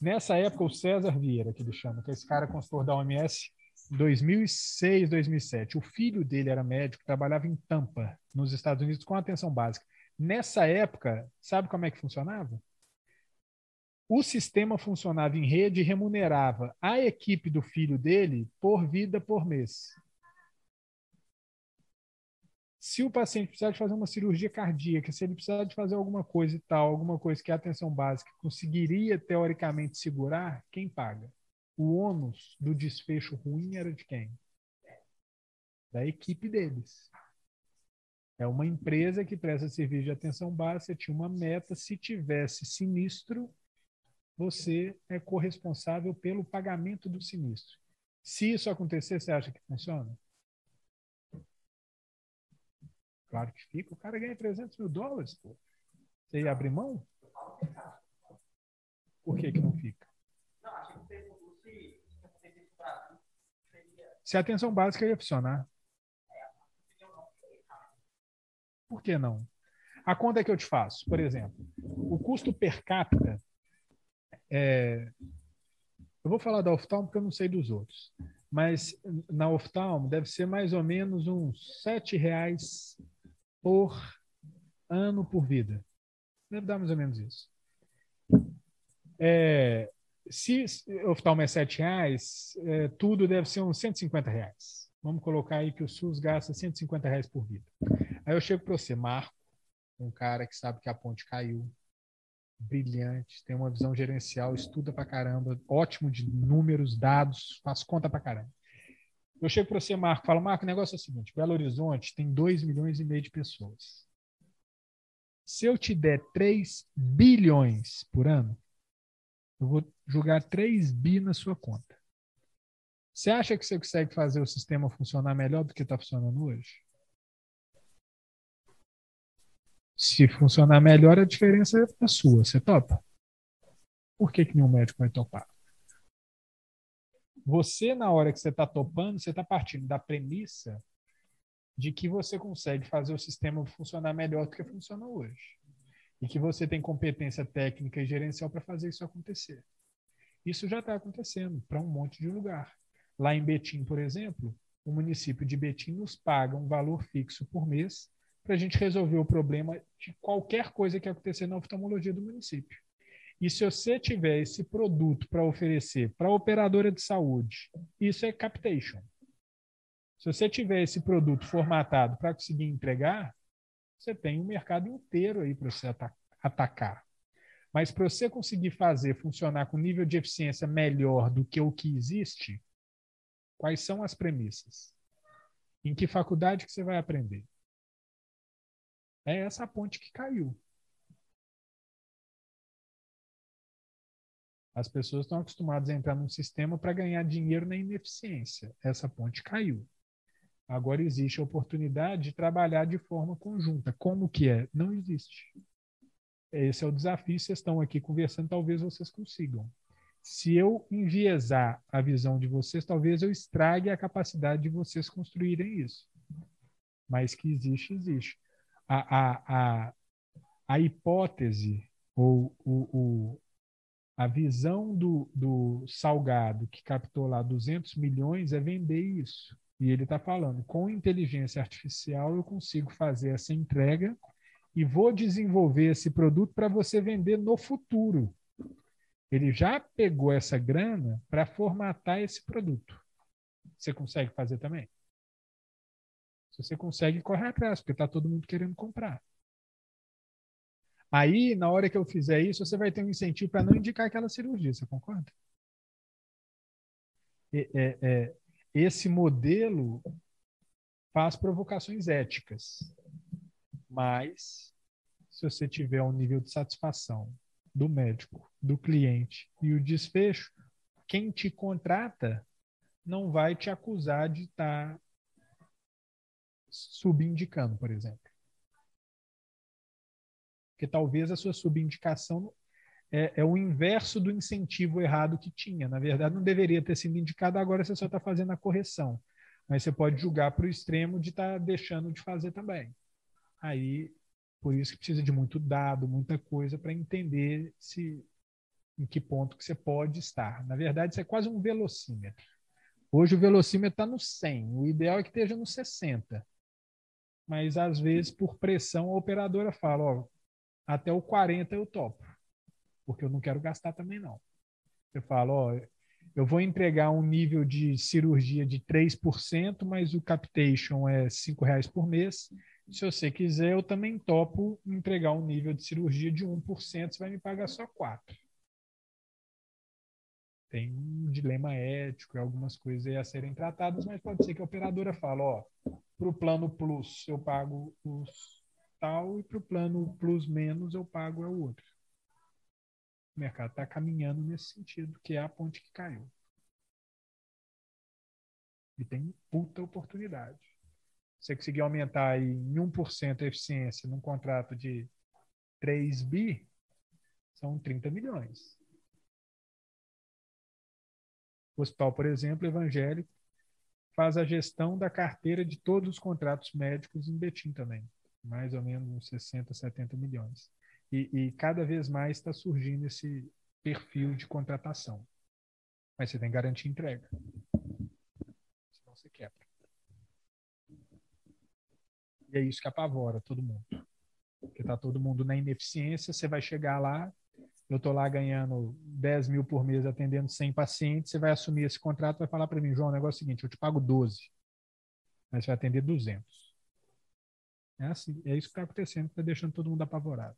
nessa época, o César Vieira, que ele chama, que é esse cara consultor da OMS, 2006, 2007. O filho dele era médico, trabalhava em Tampa, nos Estados Unidos, com atenção básica. Nessa época, sabe como é que funcionava? O sistema funcionava em rede e remunerava a equipe do filho dele por vida por mês. Se o paciente precisar de fazer uma cirurgia cardíaca, se ele precisar de fazer alguma coisa e tal, alguma coisa que a atenção básica conseguiria teoricamente segurar, quem paga? O ônus do desfecho ruim era de quem? Da equipe deles. É uma empresa que presta serviço de atenção básica, tinha uma meta, se tivesse sinistro, você é corresponsável pelo pagamento do sinistro. Se isso acontecer, você acha que funciona? Claro que fica. O cara ganha 300 mil dólares, pô. Você ia abrir mão? Por que que não fica? Se a atenção básica ia funcionar. Por que não? A conta que eu te faço, por exemplo, o custo per capita é, eu vou falar da oftalmo porque eu não sei dos outros, mas na oftalmo deve ser mais ou menos uns sete reais por ano por vida. Deve dar mais ou menos isso. É, se oftalmo é 7 reais, é, tudo deve ser uns 150 reais. Vamos colocar aí que o SUS gasta 150 reais por vida. Aí eu chego para você, Marco, um cara que sabe que a ponte caiu, brilhante, tem uma visão gerencial, estuda pra caramba, ótimo de números, dados, faz conta pra caramba. Eu chego para você, Marco, falo, Marco, o negócio é o seguinte: Belo Horizonte tem 2 milhões e meio de pessoas. Se eu te der 3 bilhões por ano, eu vou jogar 3 bi na sua conta. Você acha que você consegue fazer o sistema funcionar melhor do que está funcionando hoje? Se funcionar melhor, a diferença é sua. Você topa? Por que, que nenhum médico vai topar? Você, na hora que você está topando, você está partindo da premissa de que você consegue fazer o sistema funcionar melhor do que funciona hoje. E que você tem competência técnica e gerencial para fazer isso acontecer. Isso já está acontecendo para um monte de lugar. Lá em Betim, por exemplo, o município de Betim nos paga um valor fixo por mês para a gente resolver o problema de qualquer coisa que acontecer na oftalmologia do município. E se você tiver esse produto para oferecer para a operadora de saúde, isso é captation. Se você tiver esse produto formatado para conseguir entregar, você tem um mercado inteiro aí para você atacar. Mas para você conseguir fazer funcionar com nível de eficiência melhor do que o que existe, quais são as premissas? Em que faculdade que você vai aprender? É essa ponte que caiu. As pessoas estão acostumadas a entrar num sistema para ganhar dinheiro na ineficiência. Essa ponte caiu. Agora existe a oportunidade de trabalhar de forma conjunta. Como que é? Não existe. Esse é o desafio. Vocês estão aqui conversando, talvez vocês consigam. Se eu enviesar a visão de vocês, talvez eu estrague a capacidade de vocês construírem isso. Mas que existe, existe. A, a, a, a hipótese ou o, o, a visão do, do Salgado, que captou lá 200 milhões, é vender isso. E ele está falando: com inteligência artificial eu consigo fazer essa entrega e vou desenvolver esse produto para você vender no futuro. Ele já pegou essa grana para formatar esse produto. Você consegue fazer também? Se você consegue, corre atrás, porque está todo mundo querendo comprar. Aí, na hora que eu fizer isso, você vai ter um incentivo para não indicar aquela cirurgia, você concorda? É, é, é, esse modelo faz provocações éticas, mas se você tiver um nível de satisfação do médico, do cliente e o desfecho, quem te contrata não vai te acusar de estar tá subindicando, por exemplo. Porque talvez a sua subindicação é, é, o inverso do incentivo errado que tinha. Na verdade, não deveria ter sido indicado, agora você só está fazendo a correção. Mas você pode julgar para o extremo de estar tá deixando de fazer também. Aí, por isso que precisa de muito dado, muita coisa para entender se em que ponto que você pode estar. Na verdade, isso é quase um velocímetro. Hoje o velocímetro está no 100, o ideal é que esteja no 60. Mas às vezes, por pressão, a operadora fala: ó, até o 40 eu topo, porque eu não quero gastar também não. Eu falo, ó, eu vou entregar um nível de cirurgia de 3%, mas o capitation é R$ reais por mês. Se você quiser, eu também topo entregar um nível de cirurgia de 1%, você vai me pagar só 4%. Tem um dilema ético e algumas coisas a serem tratadas, mas pode ser que a operadora fale, ó, para o plano plus eu pago os tal e para o plano plus menos eu pago é o outro. O mercado está caminhando nesse sentido, que é a ponte que caiu. E tem puta oportunidade. Você conseguir aumentar aí em 1% a eficiência num contrato de 3 bi, são 30 milhões. O hospital, por exemplo, evangélico, faz a gestão da carteira de todos os contratos médicos em Betim também mais ou menos uns 60, 70 milhões. E, e cada vez mais está surgindo esse perfil de contratação. Mas você tem que garantir entrega. Senão você quebra. E é isso que apavora todo mundo. Porque está todo mundo na ineficiência, você vai chegar lá, eu estou lá ganhando 10 mil por mês atendendo 100 pacientes, você vai assumir esse contrato vai falar para mim, João, o negócio é o seguinte, eu te pago 12, mas você vai atender 200. É assim, é isso que está acontecendo, está deixando todo mundo apavorado.